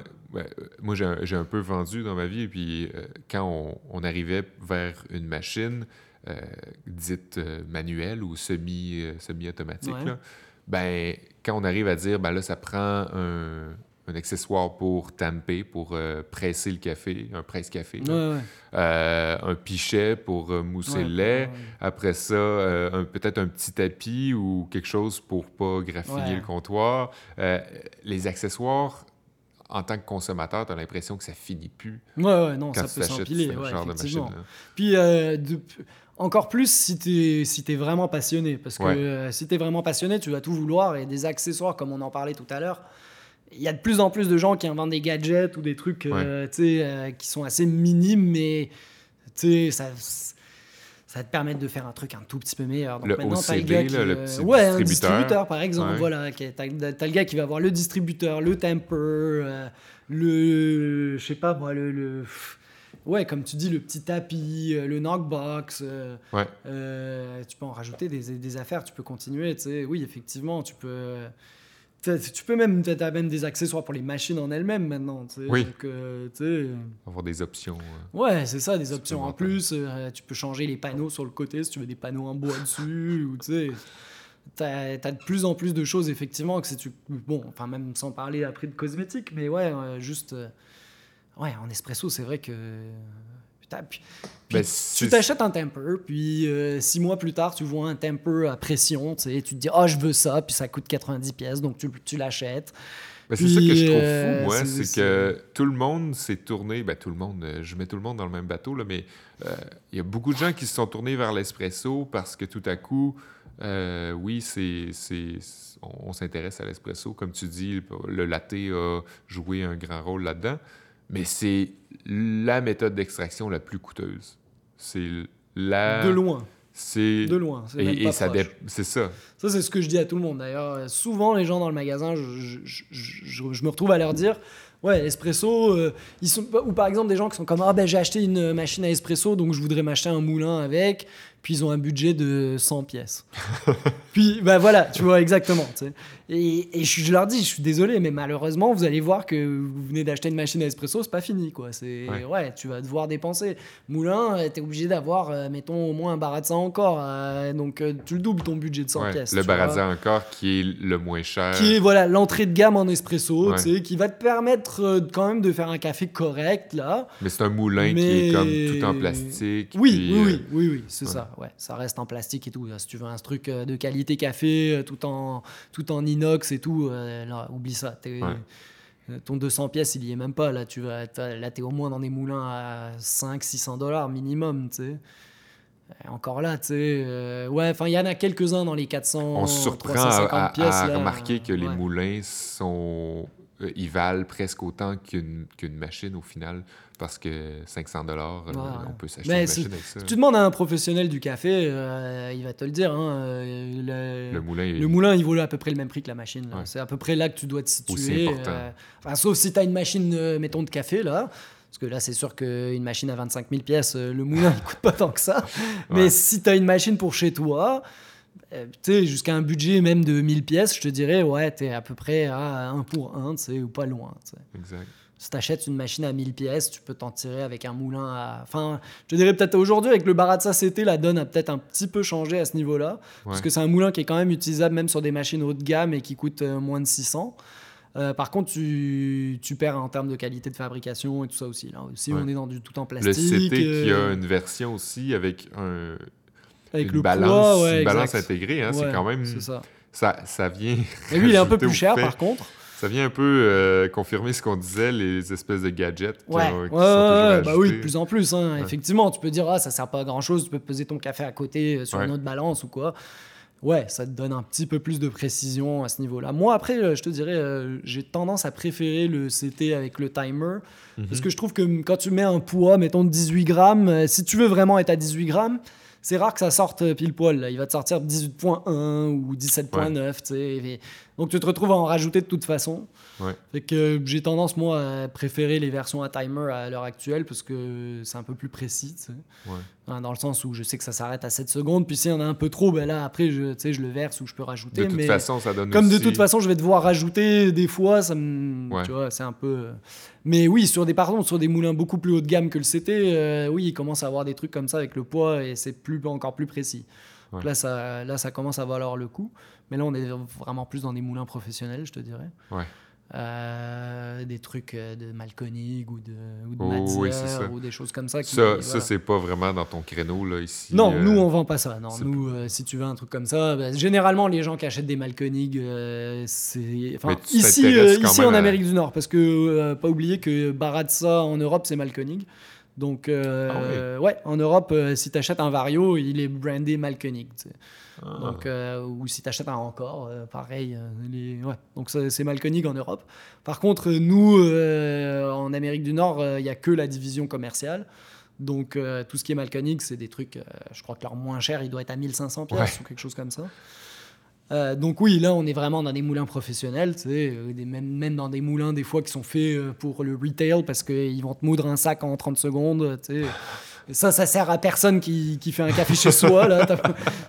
S1: moi j'ai un, peu vendu dans ma vie et puis quand on, on arrivait vers une machine euh, dite euh, manuelle ou semi, euh, semi-automatique, ben, quand on arrive à dire, ben là, ça prend un, un accessoire pour tamper, pour presser le café, un presse-café. un pichet pour mousser le lait. Après ça, peut-être un petit tapis ou quelque chose pour pas graffiner le comptoir. les accessoires, en tant que consommateur, tu as l'impression que ça finit plus.
S2: Ouais, ouais, non, ça peut s'empiler. Puis, encore plus si tu es, si es vraiment passionné. Parce que euh, si tu es vraiment passionné, tu vas tout vouloir. Et des accessoires, comme on en parlait tout à l'heure, il y a de plus en plus de gens qui inventent des gadgets ou des trucs euh, euh, qui sont assez minimes, mais ça, ça va te permettre de faire un truc un tout petit peu meilleur.
S1: Donc le maintenant, as le gars qui, le petit
S2: ouais, distributeur. un distributeur par exemple. Voilà, tu as, le gars qui va avoir le distributeur, le temper, le, je sais pas moi, le ouais, comme tu dis, le petit tapis, euh, le knockbox. Euh,
S1: ouais.
S2: Euh, tu peux en rajouter des, des, affaires, tu peux continuer. Oui, effectivement, tu peux. Tu peux même, as même des accessoires pour les machines en elles-mêmes maintenant. Tu sais.
S1: Oui.
S2: Donc, tu
S1: Avoir des options.
S2: Ouais, c'est ça, des options en plus. tu peux changer les panneaux sur le côté si tu veux des panneaux en bois dessus. ou tu sais. T'as as de plus en plus de choses, effectivement, que c'est tu. Bon, enfin, même sans parler après de cosmétiques, mais ouais, juste Ouais, en espresso, c'est vrai que. Puis, ben, tu t'achètes un temper, puis euh, six mois plus tard, tu vois un temper à pression, tu sais, tu te dis, ah, oh, je veux ça, puis ça coûte 90 pièces, donc tu, tu l'achètes.
S1: Ben, c'est ça que je trouve fou, euh, moi, c'est que tout le monde s'est tourné, ben, tout le monde, euh, je mets tout le monde dans le même bateau, là, mais il y a beaucoup de gens qui se sont tournés vers l'espresso parce que tout à coup, oui, c'est, on s'intéresse à l'espresso. Comme tu dis, le latte a joué un grand rôle là-dedans mais c'est la méthode d'extraction la plus coûteuse. C'est la...
S2: De loin.
S1: C'est...
S2: De loin.
S1: Et, et ça c'est ça.
S2: Ça, c'est ce que je dis à tout le monde. D'ailleurs, souvent, les gens dans le magasin, je, je, je, je me retrouve à leur dire... Ouais, espresso, euh, ils sont, ou par exemple des gens qui sont comme Ah ben j'ai acheté une machine à espresso, donc je voudrais m'acheter un moulin avec. Puis ils ont un budget de 100 pièces. puis, bah voilà, tu vois, exactement. Et, et je, leur dis, je suis désolé, mais malheureusement, vous allez voir que vous venez d'acheter une machine à espresso, c'est pas fini, quoi. C'est, ouais. tu vas devoir dépenser. Moulin, tu es obligé d'avoir, euh, mettons, au moins un baratza encore. Euh, donc, euh, tu le doubles ton budget de 100 pièces.
S1: Le baratza encore qui est le moins cher.
S2: Qui est, voilà, l'entrée de gamme en espresso, tu sais, qui va te permettre quand même de faire un café correct, là.
S1: Mais c'est un moulin qui est comme tout en plastique.
S2: Oui, oui, oui, oui, oui, c'est ça ouais, ça reste en plastique et tout. Si tu veux un truc euh, de qualité café, euh, tout en, tout en inox et tout, euh, là, oublie ça. Ton 200 pièces, il y est même pas. Là, tu vas, là, t'es au moins dans des moulins à 500-600 dollars minimum, tu sais. Encore là, tu sais. ouais, enfin, il y en a quelques-uns dans les 400. On se surprend à,
S1: pièces, à remarquer que les moulins sont. Ils valent presque autant qu'une machine au final parce que 500 dollars, euh, on peut s'acheter une machine avec ça.
S2: Si tu demandes à un professionnel du café, euh, il va te le dire. Hein, euh, le, moulin, le moulin, il vaut à peu près le même prix que la machine. C'est à peu près là que tu dois te situer. Enfin, sauf si tu as une machine, mettons, de café, là. Parce que là, c'est sûr qu'une machine à 25 000 pièces, le moulin, il coûte pas tant que ça. Mais si tu as une machine pour chez toi, tu sais, jusqu'à un budget même de 1000 pièces, je te dirais, ouais, tu es à peu près à 1 pour 1, tu sais, ou pas loin. Exact. Si tu achètes une machine à 1000 pièces, tu peux t'en tirer avec un moulin à. Enfin, je dirais peut-être aujourd'hui, avec le Baratza CT, la donne a peut-être un petit peu changé à ce niveau-là. Parce que c'est un moulin qui est quand même utilisable même sur des machines haut de gamme et qui coûte euh, moins de 600. Euh, par contre, tu, tu, perds en termes de qualité de fabrication et tout ça aussi. Là aussi, on est dans du tout en plastique.
S1: Le CT qui a euh, une version aussi avec un. Avec une le balance, poids, une balance intégrée, hein, c'est quand même. Ça. ça. Ça, vient.
S2: Et lui, il est un peu plus cher par contre.
S1: Ça vient un peu euh, confirmer ce qu'on disait, les espèces de gadgets qui,
S2: ouais. bah oui, de plus en plus. Hein. Effectivement, tu peux dire, ah, ça sert pas à grand chose, tu peux peser ton café à côté euh, sur une autre balance ou quoi. Ouais, ça te donne un petit peu plus de précision à ce niveau-là. Moi, après, euh, je te dirais, j'ai tendance à préférer le CT avec le timer. Mhm. Parce que je trouve que quand tu mets un poids, mettons 18 grammes, si tu veux vraiment être à 18 grammes, c'est rare que ça sorte pile poil. Il va te sortir 18.1 ou 17.9. Donc tu te retrouves à en rajouter de toute façon. Fait que j'ai tendance, moi, à préférer les versions à timer à l'heure actuelle parce que c'est un peu plus précis. Hein, dans le sens où je sais que ça s'arrête à 7 secondes. Puis s'il y en a un peu trop, ben là, après, je, je le verse ou je peux rajouter.
S1: De toute façon, ça donne
S2: Comme de toute façon, je vais devoir rajouter des fois, ça me. Tu vois, c'est un peu. Euh, mais oui, sur des, pardon, sur des moulins beaucoup plus haut de gamme que le CT, euh, oui, il commence à avoir des trucs comme ça avec le poids et c'est plus, encore plus précis. Là, ça, là, ça commence à valoir le coup. Mais là, on est vraiment plus dans des moulins professionnels, je te dirais. Ouais. Euh, des trucs euh, de Malkonig ou de, ou de ou des choses comme ça.
S1: ça, ça c'est pas vraiment dans ton créneau là, ici.
S2: Non, nous, on vend pas ça. Non, nous, si tu veux un truc comme ça, bah, généralement, les gens qui achètent des Malkonig, c'est. Enfin, ici, ici en Amérique du Nord, parce que pas oublier que Baratza en Europe, c'est Malkonig. Donc, ah ouais, en Europe, si tu achètes un Vario, il est brandé Malkonig. Ah. Donc, euh, ou si tu achètes un encore, euh, pareil. Euh, ouais. Donc c'est Malkonig en Europe. Par contre, nous, en Amérique du Nord, il n'y a que la division commerciale. Donc tout ce qui est Malkonig, c'est des trucs, je crois que leur moins cher, il doit être à 1500 pièces ou quelque chose comme ça. Donc oui, là, on est vraiment dans des moulins professionnels, sais, même, même, dans des moulins des fois qui sont faits pour le retail parce qu'ils vont te moudre un sac en 30 secondes. Ça, ça sert à personne qui, qui fait un café chez soi. Là.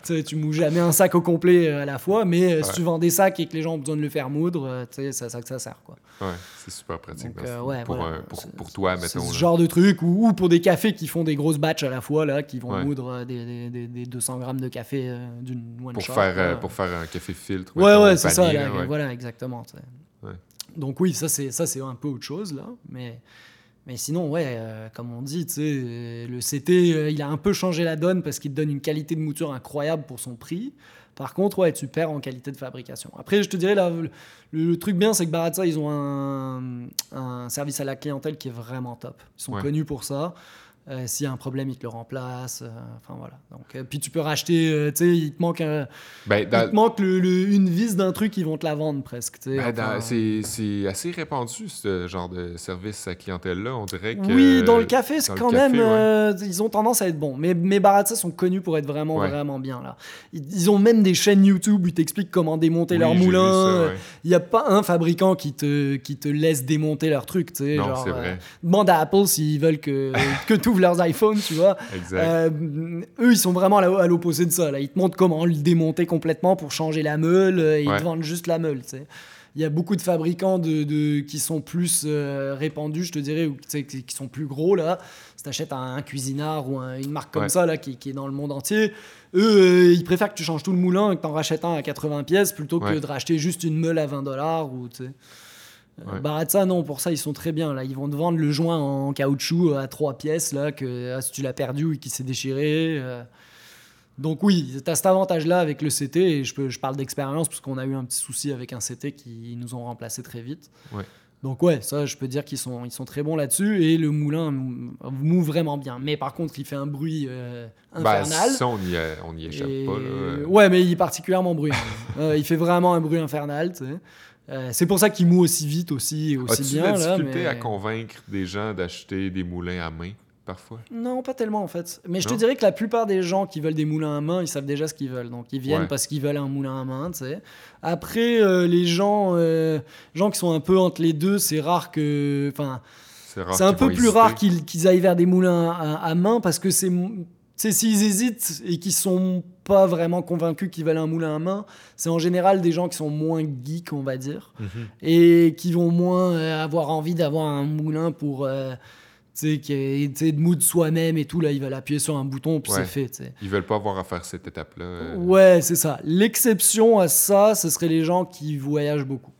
S2: tu mouilles jamais un sac au complet euh, à la fois, mais euh, si tu vends des sacs et que les gens ont besoin de le faire moudre, euh, c'est ça que ça sert. Quoi.
S1: Ouais, c'est super pratique. pour, pour, pour, toi, mettons.
S2: ce genre de truc, ou, pour des cafés qui font des grosses batches à la fois, là, qui vont moudre des, des, des, 200 grammes de café d'une one
S1: pour Faire, pour faire un café filtre.
S2: Ouais, ouais, c'est ça. voilà, exactement. Donc oui, ça c'est un peu autre chose, là. Mais mais sinon, ouais, euh, comme on dit, euh, le CT, euh, il a un peu changé la donne parce qu'il te donne une qualité de mouture incroyable pour son prix. Par contre, ouais, tu perds en qualité de fabrication. Après, je te dirais, là, le, truc bien, c'est que Baratza, ils ont un, un, service à la clientèle qui est vraiment top. Ils sont connus pour ça. Euh, s'il y a un problème, il te le remplace. Euh, enfin voilà. Donc, euh, puis tu peux racheter, tu sais, il te manque, ben, il te manque le, une vis d'un truc, ils vont te la vendre presque.
S1: Ben, c'est assez répandu ce genre de service à clientèle-là, on dirait que.
S2: Oui, dans le café, c'est quand même. ils ont tendance à être bons. Mais mes Baratza sont connus pour être vraiment, vraiment bien là. Ils, ont même des chaînes YouTube où ils t'expliquent comment démonter leur moulin. Il n'y a pas un fabricant qui te, qui te laisse démonter leur truc. Tu sais, genre, demande à Apple s'ils veulent que, que tout ouvrent leurs iPhones, tu vois. Euh, eux, ils sont vraiment à l'opposé de ça. Là. Ils te montrent comment le démonter complètement pour changer la meule. Et ils te vendent juste la meule, tu sais il y a beaucoup de fabricants de, qui sont plus euh, répandus, je te dirais, ou qui sont plus gros là. Si tu achètes un, cuisinard ou une marque comme ça là, qui, est dans le monde entier, eux, euh, ils préfèrent que tu changes tout le moulin et que tu en rachètes un à 80 pièces plutôt que de racheter juste une meule à 20 dollars. Ou, euh, ça, non, pour ça, ils sont très bien. Là. Ils vont te vendre le joint en caoutchouc à 3 pièces, là, que ah, si tu l'as perdu ou qu'il s'est déchiré. Donc oui, tu as cet avantage-là avec le CT, et je, peux, je parle d'expérience parce qu'on a eu un petit souci avec un CT qui nous ont remplacé très vite. Donc ouais, ça, je peux dire qu'ils sont, ils sont très bons là-dessus, et le moulin moue vraiment bien. Mais par contre, il fait un bruit euh, bah, infernal.
S1: ça, on n'y échappe pas.
S2: Ouais, mais il est particulièrement bruyant. Euh, il fait vraiment un bruit infernal, tu sais. Euh, c'est pour ça qu'il moue aussi vite aussi, aussi
S1: As-tu
S2: bien.
S1: As-tu difficulté à convaincre des gens d'acheter des moulins à main parfois?
S2: Non, pas tellement en fait. Mais je te dirais que la plupart des gens qui veulent des moulins à main, ils savent déjà ce qu'ils veulent. Donc ils viennent parce qu'ils veulent un moulin à main, tu sais. Après, euh, les gens, euh, gens qui sont un peu entre les deux, c'est rare que. Enfin. C'est un peu plus rare qu'ils aillent vers des moulins à, main parce que c'est. S'ils hésitent et qu'ils sont pas vraiment convaincus qu'ils veulent un moulin à main, c'est en général des gens qui sont moins geeks, on va dire, mhm. et qui vont moins euh, avoir envie d'avoir un moulin pour sais, qui est de mood soi-même et tout, là, ils veulent appuyer sur un bouton, puis c'est fait. T'sais.
S1: Ils veulent pas avoir à faire cette étape-là. Euh.
S2: Ouais, c'est ça. L'exception à ça, ce serait les gens qui voyagent beaucoup.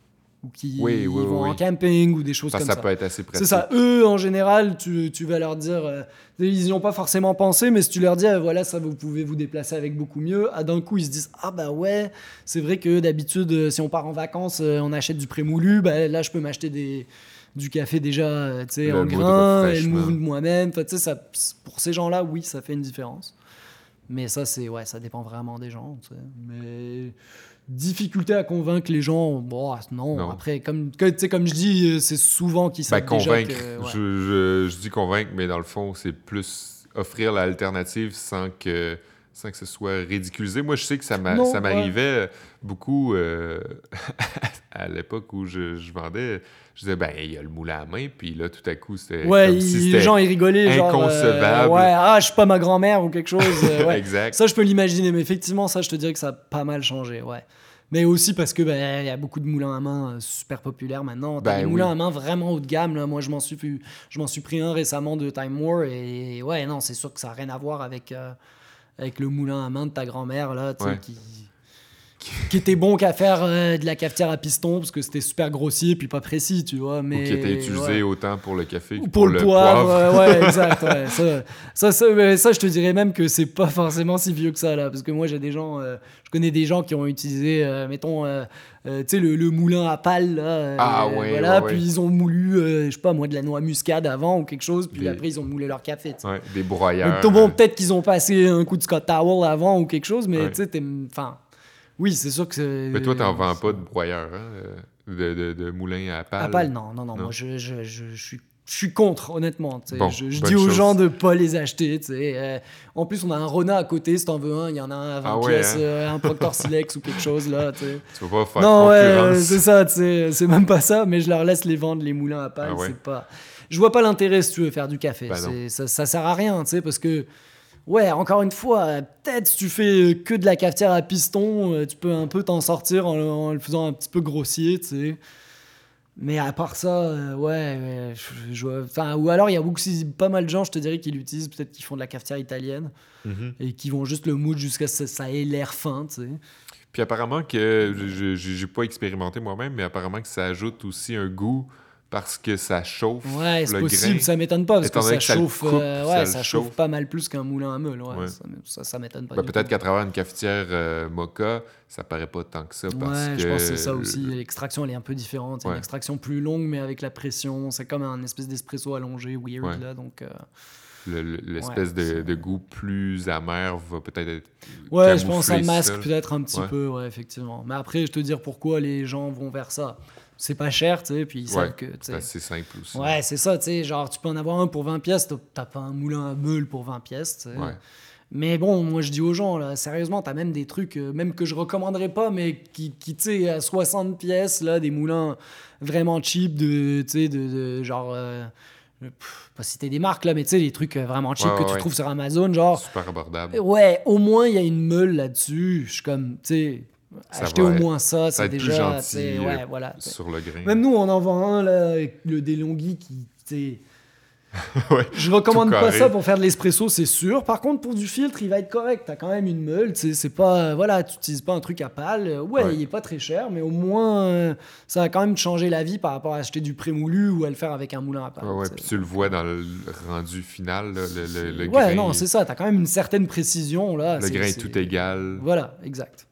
S2: Ou qui vont en camping ou des choses comme ça.
S1: Ça peut être assez pratique.
S2: C'est ça. Eux, en général, tu, tu vas leur dire. Euh, ils n'y ont pas forcément pensé, mais si tu leur dis, ah, voilà, ça, vous pouvez vous déplacer avec beaucoup mieux, ah, d'un coup, ils se disent, ah bah ouais, c'est vrai que d'habitude, euh, si on part en vacances, on achète du prémoulu, bah, là, je peux m'acheter des du café déjà euh, en grain et le mouvement de moi-même. Ça, pour ces gens-là, oui, ça fait une différence. Mais ça, c'est ouais, ça dépend vraiment des gens. Mais difficulté à convaincre les gens, bon, non. Après, comme, comme je dis, euh, c'est souvent qu'ils savent ben, convaincre,
S1: je, je, dis convaincre, mais dans le fond, c'est plus offrir l'alternative sans que sans que ce soit ridiculisé. Moi, je sais que ça m'arrivait beaucoup euh, à l'époque où je, je vendais je disais, ben, il y a le moulin à main, puis là, tout à coup, c'était.
S2: Ouais, comme si les gens, ils rigolaient. Inconcevable. Genre, euh, ouais, ah, je suis pas ma grand-mère ou quelque chose. Euh, ouais. exact. Ça, je peux l'imaginer, mais effectivement, ça, je te dirais que ça a pas mal changé, ouais. Mais aussi parce que ben, il y a beaucoup de moulins à main euh, super populaires maintenant. T'as ben, des moulins à main vraiment haut de gamme. Là. Moi, je m'en suis, je m'en suis pris un récemment de Time War et ouais, non, c'est sûr que ça n'a rien à voir avec, avec le moulin à main de ta grand-mère là, tu sais, qui qui était bon qu'à faire euh, de la cafetière à piston parce que c'était super grossier puis pas précis, tu vois. Mais,
S1: Ou qui était utilisé autant pour le café que
S2: pour, le, poivre. ouais, exact. Ça, ça, ça, je te dirais même que c'est pas forcément si vieux que ça là, parce que moi j'ai des gens, euh, je connais des gens qui ont utilisé, euh, mettons, tu sais, le, moulin à pâle là.
S1: ah ouais.
S2: Voilà, puis ils ont moulu, je sais pas moi, de la noix muscade avant ou quelque chose, puis après ils ont moulé leur café.
S1: Ouais, des broyeurs.
S2: Donc, bon, peut-être qu'ils ont passé un coup de Scott Towel avant ou quelque chose, mais tu sais, enfin oui, c'est sûr que c'est.
S1: Mais toi, t'en vends pas de broyeur, hein? De, de, de, moulin à pâle?
S2: À pâle, non. Non, non. Moi, je, je, je, suis je suis contre, honnêtement. je, dis aux gens de pas les acheter. Euh, en plus, on a un Rona à côté, si t'en veux un. Il y en a un à 20 ah pièces, hein? euh, un Proctor Silex ou quelque chose. là. Tu
S1: vas pas faire Non, ouais,
S2: c'est ça. C'est même pas ça, mais je leur laisse les vendre, les moulins à pâle. Ah c'est pas... Je vois pas l'intérêt si tu veux faire du café. Ben ça, ça sert à rien, parce que Ouais, encore une fois, peut-être si tu fais que de la cafetière à piston, euh, tu peux un peu t'en sortir en, le faisant un petit peu grossier, tu sais. Mais à part ça, euh, ouais, enfin, ou alors il y a aussi pas mal de gens, je te dirais, qui l'utilisent, peut-être qui font de la cafetière italienne mhm. et qui vont juste le moudre jusqu'à ce que ça ait l'air fin, tu sais.
S1: Puis apparemment que, j'ai pas expérimenté moi-même, mais apparemment que ça ajoute aussi un goût parce que ça chauffe.
S2: Ouais, c'est possible, ça m'étonne pas parce que ça chauffe, euh, ouais, ça, chauffe pas mal plus qu'un moulin à meule. Ouais, Ça, ça, m'étonne pas.
S1: Ben, peut-être qu'à travers une cafetière euh, mocha, ça paraît pas tant que ça. Parce que...
S2: je pense que c'est ça aussi. L'extraction, elle est un peu différente. C'est une extraction plus longue, mais avec la pression. C'est comme un espèce d'espresso allongé, weird. Là, donc, euh,
S1: L'espèce de, de, goût plus amer va peut-être être.
S2: Ouais, je pense que ça masque peut-être un petit peu, ouais, effectivement. Mais après, je te dire pourquoi les gens vont vers ça c'est pas cher, tu sais, puis ils savent que...
S1: C'est simple aussi.
S2: Ouais, c'est ça, tu sais, genre, tu peux en avoir un pour 20 pièces, t'as pas un moulin à meule pour 20 pièces, tu sais. Mais bon, moi, je dis aux gens, là, sérieusement, t'as même des trucs, euh, même que je recommanderais pas, mais qui, qui tu sais, à 60 pièces, là, des moulins vraiment cheap, de, tu sais, de, genre... Euh, pas citer des marques là, mais tu sais, les trucs vraiment cheap que tu trouves sur Amazon, genre.
S1: Super abordable.
S2: Ouais, au moins il y a une meule là-dessus. Je suis comme, tu sais, acheter au moins ça, c'est déjà. Ouais,
S1: euh,
S2: voilà.
S1: Sur le grain.
S2: Même nous, on en vend un là, le Delonghi qui, tu ouais, je recommande pas ça pour faire de l'espresso, c'est sûr. Par contre, pour du filtre, il va être correct. T'as quand même une meule, c'est pas, voilà, tu utilises pas un truc à pâle. Ouais, il est pas très cher, mais au moins, euh, ça va quand même changer la vie par rapport à acheter du prémoulu ou à le faire avec un moulin à pâle.
S1: Ouais, puis tu le vois dans le rendu final, le, le,
S2: Ouais, non, c'est ça. T'as quand même une certaine précision là.
S1: Le grain est tout égal.
S2: Voilà, exact.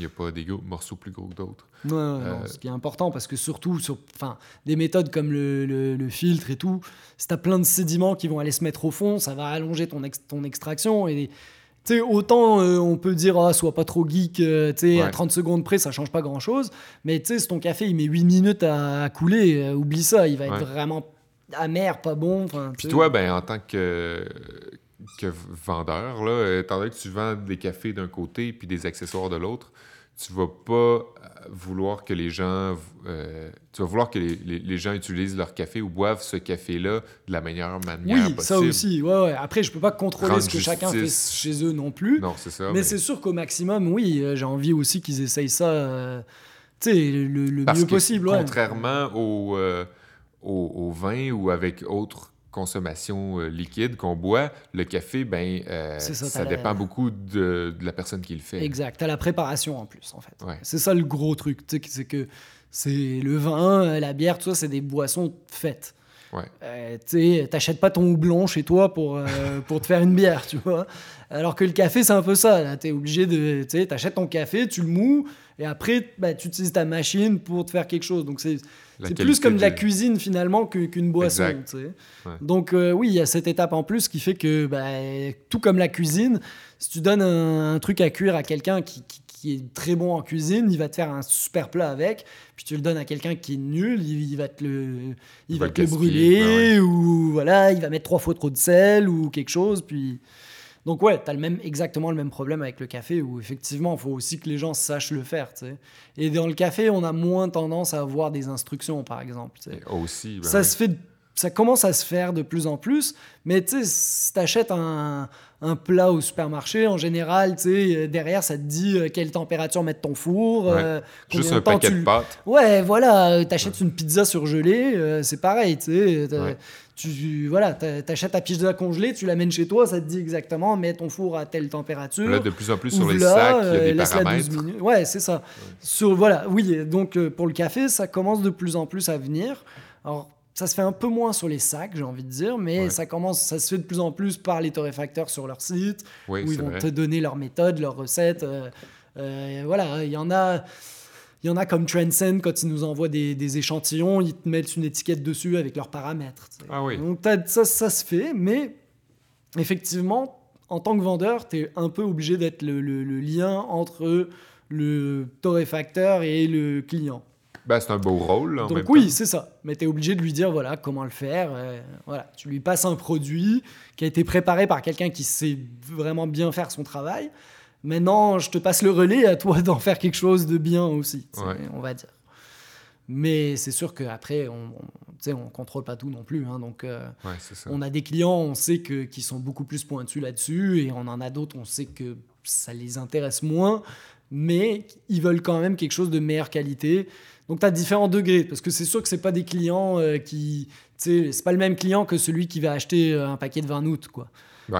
S1: Il n'y a pas des morceaux plus gros que d'autres.
S2: Euh, ce qui est important parce que surtout sur enfin, des méthodes comme le, le, filtre et tout, si tu as plein de sédiments qui vont aller se mettre au fond, ça va allonger ton, ton extraction. Et sais, autant euh, on peut dire ah, sois pas trop geek, euh, sais, à 30 secondes près ça change pas grand chose, mais si ton café il met 8 minutes à, couler, oublie ça, il va être vraiment amer, pas bon.
S1: Puis toi, ben, en tant que, que vendeur, là, étant donné que tu vends des cafés d'un côté puis des accessoires de l'autre, tu vas pas euh, vouloir que les gens euh, tu vas vouloir que les, les, gens utilisent leur café ou boivent ce café-là de la meilleure manière
S2: oui, ça aussi. Ouais, ouais. Après, je peux pas contrôler ce que chacun fait chez eux non plus.
S1: Non, c'est ça.
S2: Mais, c'est sûr qu'au maximum, oui, euh, j'ai envie aussi qu'ils essayent ça tu sais, le, le mieux possible.
S1: Contrairement au, au, au, vin ou avec autres consommation euh, liquide qu'on boit, le café, ben, euh, ça, dépend beaucoup de, la personne qui le fait.
S2: Exact. à la préparation en plus, en fait. C'est ça le gros truc. C'est que c'est le vin, la bière, tout ça, c'est des boissons faites.
S1: Ouais.
S2: Euh, tu t'achètes pas ton houblon chez toi pour, pour te faire une bière, tu vois. Alors que le café, c'est un peu ça. Tu es obligé de. Tu t'achètes ton café, tu le mous, et après, bah, tu utilises ta machine pour te faire quelque chose. Donc, c'est c'est plus comme de la cuisine finalement qu'une boisson. Donc euh, oui, il y a cette étape en plus qui fait que bah, tout comme la cuisine, si tu donnes un, truc à cuire à quelqu'un qui, est très bon en cuisine, il va te faire un super plat avec. Puis tu le donnes à quelqu'un qui est nul, il, va te le, il, va, te le brûler ou voilà, il va mettre trois fois trop de sel ou quelque chose. Puis donc ouais, tu as le même, exactement le même problème avec le café où effectivement, il faut aussi que les gens sachent le faire. Et dans le café, on a moins tendance à avoir des instructions, par exemple.
S1: Aussi,
S2: ben ça se fait ça commence à se faire de plus en plus, mais tu sais, si t'achètes un, un, plat au supermarché, en général, tu sais, derrière, ça te dit euh, quelle température mettre ton four. Euh,
S1: Juste un paquet de pâtes.
S2: Ouais, voilà, t'achètes une pizza surgelée, euh, c'est pareil, tu sais tu voilà, t'achètes ta pizza congelée, tu l'amènes chez toi, ça te dit exactement, mets ton four à telle température.
S1: Là, de plus en plus sur les sacs, il y a des euh, paramètres.
S2: Ouais, c'est ça. Sur, voilà, oui, donc euh, pour le café, ça commence de plus en plus à venir. Alors, ça se fait un peu moins sur les sacs, j'ai envie de dire, mais ça commence, ça se fait de plus en plus par les torréfacteurs sur leur site, où ils vont te donner leurs méthodes, leurs recettes. Euh, voilà, il y en a il y en a comme Transcend, quand ils nous envoient des, échantillons, ils te mettent une étiquette dessus avec leurs paramètres.
S1: Ah oui.
S2: Donc ça, ça se fait, mais effectivement, en tant que vendeur, tu es un peu obligé d'être le, lien entre le torréfacteur et le client.
S1: Ben, c'est un beau rôle. En
S2: Donc oui, c'est ça. Mais tu es obligé de lui dire voilà comment le faire. Euh, voilà, tu lui passes un produit qui a été préparé par quelqu'un qui sait vraiment bien faire son travail. Maintenant, je te passe le relais à toi d'en faire quelque chose de bien aussi, on va dire. Mais c'est sûr qu'après, on ne on contrôle pas tout non plus. Hein, donc, euh, on a des clients, on sait que, qui sont beaucoup plus pointus là-dessus, et on en a d'autres, on sait que ça les intéresse moins, mais ils veulent quand même quelque chose de meilleure qualité. Donc, tu as différents degrés, parce que c'est sûr que ce pas des clients euh, qui. C'est pas le même client que celui qui va acheter euh, un paquet de 20 août, quoi.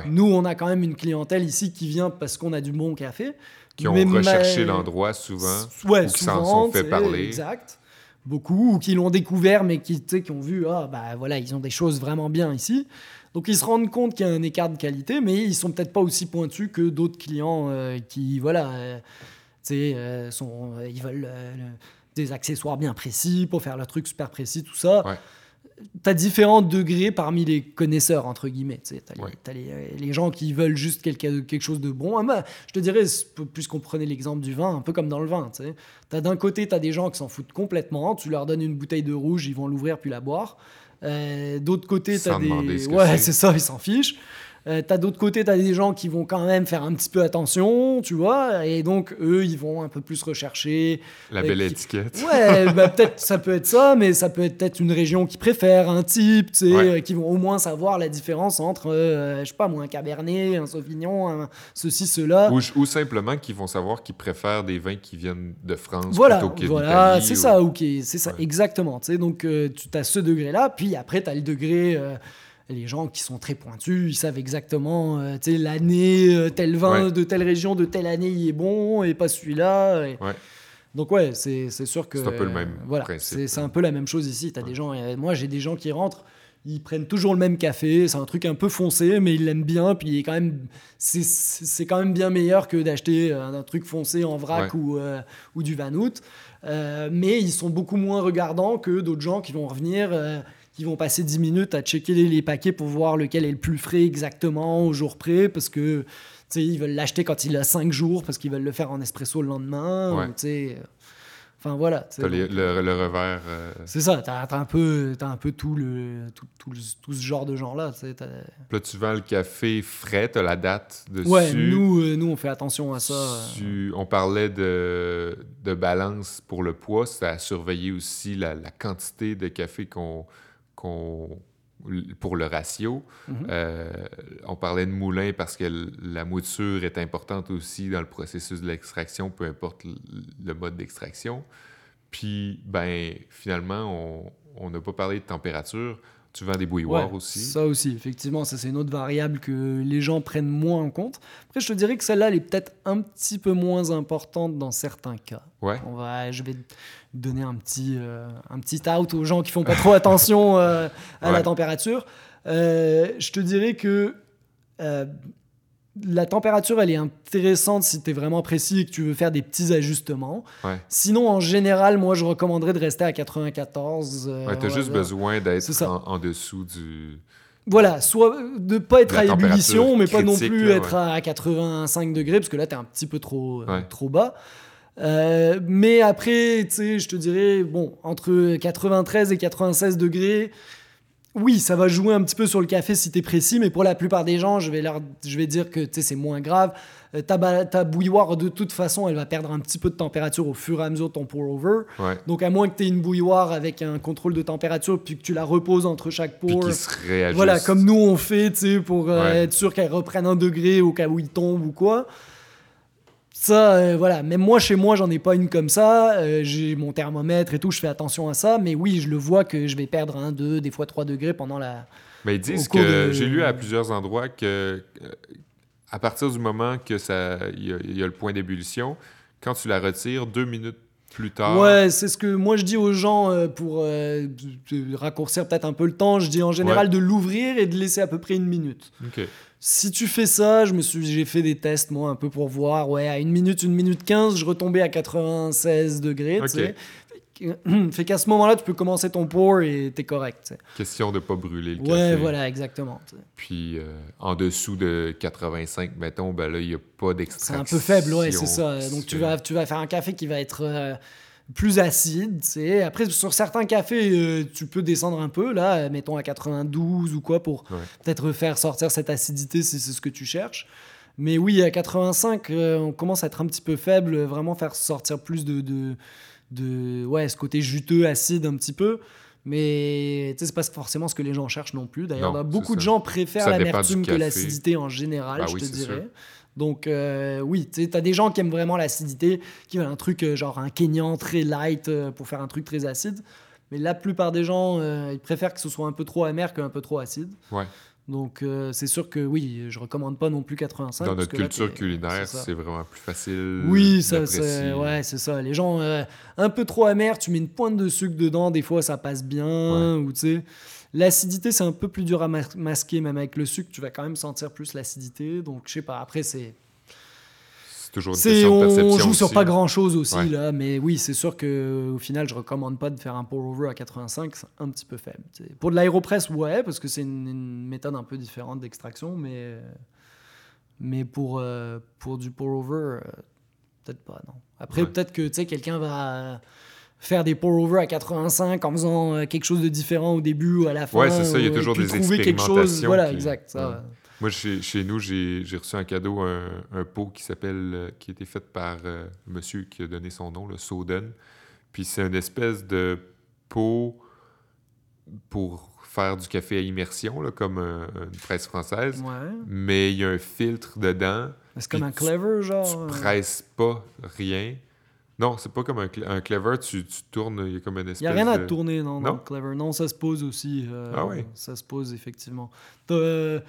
S2: Nous, on a quand même une clientèle ici qui vient parce qu'on a du bon café.
S1: Qui ont recherché l'endroit souvent,
S2: ouais,
S1: ou qui s'en sont fait parler.
S2: Exact. Beaucoup, ou qui l'ont découvert, mais qui, qui ont vu, ah, bah voilà, ils ont des choses vraiment bien ici. Donc ils se rendent compte qu'il y a un écart de qualité, mais ils sont peut-être pas aussi pointus que d'autres clients euh, qui, voilà, euh, euh, sont, ils veulent des accessoires bien précis pour faire le truc super précis, tout ça.
S1: Ouais
S2: tu as différents degrés parmi les connaisseurs, entre guillemets. Tu as, les, gens qui veulent juste quelque, quelque chose de bon. Ah, je te dirais, puisqu'on prenait l'exemple du vin, un peu comme dans le vin. Tu as d'un côté, tu as des gens qui s'en foutent complètement. Tu leur donnes une bouteille de rouge, ils vont l'ouvrir puis la boire. Euh, d'autre côté, tu as des.
S1: Ouais,
S2: c'est ça, ils s'en fichent. Euh, t'as d'autre côté, t'as des gens qui vont quand même faire un petit peu attention, tu vois, et donc eux, ils vont un peu plus rechercher.
S1: La belle étiquette.
S2: Ouais, bah, peut-être ça peut être ça, mais ça peut être peut-être une région qui préfère un type, tu sais, euh, qui vont au moins savoir la différence entre, euh, je sais pas moi, un Cabernet, un Sauvignon, ceci, cela.
S1: Ou, ou simplement qu'ils vont savoir qu'ils préfèrent des vins qui viennent de France
S2: voilà,
S1: plutôt que
S2: Voilà, c'est ça, ok, c'est ça, exactement. Tu sais, donc tu as ce degré-là, puis après, tu as le degré les gens qui sont très pointus, ils savent exactement euh, l'année, euh, tel vin de telle région, de telle année, il est bon, et pas celui-là. Donc ouais, c'est sûr que...
S1: C'est un peu le même
S2: voilà, C'est un peu la même chose ici. As des gens, moi, j'ai des gens qui rentrent, ils prennent toujours le même café, c'est un truc un peu foncé, mais ils l'aiment bien, puis quand même, c'est quand même bien meilleur que d'acheter un, truc foncé en vrac ou, euh, ou du Vanout. mais ils sont beaucoup moins regardants que d'autres gens qui vont revenir qui vont passer 10 minutes à checker les, paquets pour voir lequel est le plus frais exactement au jour près parce que ils veulent l'acheter quand il a 5 jours parce qu'ils veulent le faire en espresso le lendemain. Euh, enfin voilà.
S1: le, le, revers. Euh,
S2: C'est ça, t'as as un peu, as un peu tout, le, tout, tout, ce genre de gens-là.
S1: Là, tu vends le café frais, t'as la date dessus.
S2: Ouais, nous, euh, nous, on fait attention à ça.
S1: on parlait de, de balance pour le poids, c'est à surveiller aussi la, la quantité de café qu'on pour le ratio. Mhm. Euh, on parlait de moulin parce que la mouture est importante aussi dans le processus de l'extraction, peu importe le, mode d'extraction. Puis, ben, finalement, on n'a pas parlé de température. Tu vends des bouilloires aussi.
S2: Ça aussi, effectivement, ça c'est une autre variable que les gens prennent moins en compte. Après, je te dirais que celle-là, elle est peut-être un petit peu moins importante dans certains cas.
S1: Ouais.
S2: On va, je vais donner un petit, euh, un petit out aux gens qui font pas trop attention euh, à la température. Euh, je te dirais que la température, elle est intéressante si tu es vraiment précis et que tu veux faire des petits ajustements. Sinon, en général, moi, je recommanderais de rester à 94.
S1: Euh, tu as juste besoin d'être en, dessous du.
S2: Voilà, soit de pas être à ébullition, mais pas non plus être à 85 degrés, parce que là, tu es un petit peu trop, euh, trop bas. Euh, mais après, tu sais, je te dirais, bon, entre 93 et 96 degrés, oui, ça va jouer un petit peu sur le café si tu es précis, mais pour la plupart des gens, je vais, leur, je vais dire que c'est moins grave. Euh, ta, ta, bouilloire, de toute façon, elle va perdre un petit peu de température au fur et à mesure de ton pour-over. Donc, à moins que tu aies une bouilloire avec un contrôle de température, puis que tu la reposes entre chaque pour. Voilà, comme nous on fait, pour euh, être sûr qu'elle reprenne un degré au cas où il tombe ou quoi. Ça, euh, voilà. Même moi, chez moi, j'en ai pas une comme ça. Euh, j'ai mon thermomètre et tout, je fais attention à ça. Mais oui, je le vois que je vais perdre un, deux, des fois trois degrés pendant la.
S1: Mais ils disent que j'ai lu à plusieurs endroits que euh, à partir du moment que ça, il y, a le point d'ébullition, quand tu la retires, deux minutes plus tard.
S2: Ouais, c'est ce que moi je dis aux gens pour raccourcir peut-être un peu le temps. Je dis en général de l'ouvrir et de laisser à peu près une minute. Si tu fais ça, je me suis, j'ai fait des tests moi un peu pour voir. Ouais, à une minute, une minute 15, je retombais à 96 degrés. Fait qu'à ce moment-là, tu peux commencer ton pour et t'es correct.
S1: Question de pas brûler le
S2: café. Ouais, voilà, exactement.
S1: Puis euh, en dessous de 85, mettons, ben là, il n'y a pas d'extraction.
S2: C'est un peu faible, ouais, c'est ça. Donc tu vas, tu vas faire un café qui va être euh, plus acide. sais. Après, sur certains cafés, euh, tu peux descendre un peu, là, mettons à 92 ou quoi, pour peut-être faire sortir cette acidité si c'est ce que tu cherches. Mais oui, à 85, euh, on commence à être un petit peu faible, vraiment faire sortir plus de, de, de ouais, ce côté juteux, acide un petit peu. Mais c'est pas forcément ce que les gens cherchent non plus. D'ailleurs, beaucoup de gens préfèrent l'amertume que l'acidité en général, bah je te dirais. Donc, euh, oui, tu as des gens qui aiment vraiment l'acidité, qui veulent un truc euh, genre un Kenyan très light euh, pour faire un truc très acide. Mais la plupart des gens, ils préfèrent que ce soit un peu trop amer qu'un peu trop acide.
S1: Ouais.
S2: Donc, c'est sûr que oui, je recommande pas non plus 85.
S1: Dans notre culture culinaire, c'est vraiment plus facile.
S2: Oui, ça, c'est ouais, ça. Les gens, un peu trop amer, tu mets une pointe de sucre dedans, des fois ça passe bien, ou tu sais. L'acidité, c'est un peu plus dur à masquer, même avec le sucre, tu vas quand même sentir plus l'acidité. Donc, je sais pas, après, c'est.
S1: C'est toujours une question de perception.
S2: On joue sur pas grand chose aussi, là, mais oui, c'est sûr qu'au final, je recommande pas de faire un pour-over à 85, c'est un petit peu faible. Pour de l'aéropress, ouais, parce que c'est une, méthode un peu différente d'extraction, mais. Mais pour, euh, pour du pour-over, euh, peut-être pas, non. Après, peut-être que, tu sais, quelqu'un va faire des pour-over à 85 en faisant euh, quelque chose de différent au début ou à la fin.
S1: Ouais, c'est ça, il y a toujours des expérimentations.
S2: Quelque chose, voilà, exact. Ça,
S1: Moi, chez, chez nous, j'ai reçu un cadeau, un, un pot qui s'appelle, euh, qui a été fait par euh, monsieur qui a donné son nom, le Soden. Puis c'est une espèce de pot pour faire du café à immersion, là, comme une presse française. Mais il y a un filtre dedans.
S2: C'est comme un clever, genre.
S1: Tu presses pas rien. Non, c'est pas comme un, un clever, tu, tu, tournes, il y a comme une espèce
S2: Il n'y a rien à tourner, non, non? clever. Non, ça se pose aussi. Euh,
S1: ah oui?
S2: Ça se pose, effectivement. T'as euh,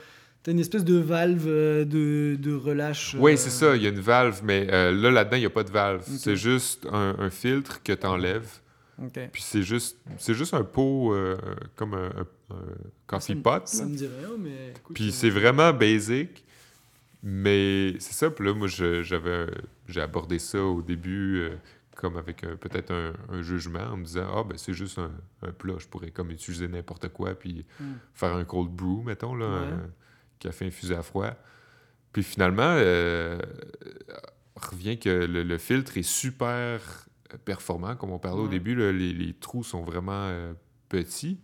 S2: une espèce de valve euh, de, de relâche.
S1: Oui, c'est ça, il y a une valve, mais là, là-dedans, il n'y a pas de valve. C'est juste un, un, filtre que tu enlèves. Puis c'est juste, c'est juste un pot comme un, un, coffee pot.
S2: Ça me dit rien, mais...
S1: Puis c'est vraiment basic. Mais c'est ça, puis là, moi, j'avais, j'ai abordé ça au début euh, comme avec peut-être un, jugement en me disant Ah, ben c'est juste un, plat, je pourrais comme utiliser n'importe quoi, puis hmm. faire un cold brew, mettons, là, un café infusé à froid. Puis finalement, euh, revient que le, filtre est super performant, comme on parlait au début, les, les, trous sont vraiment euh, petits,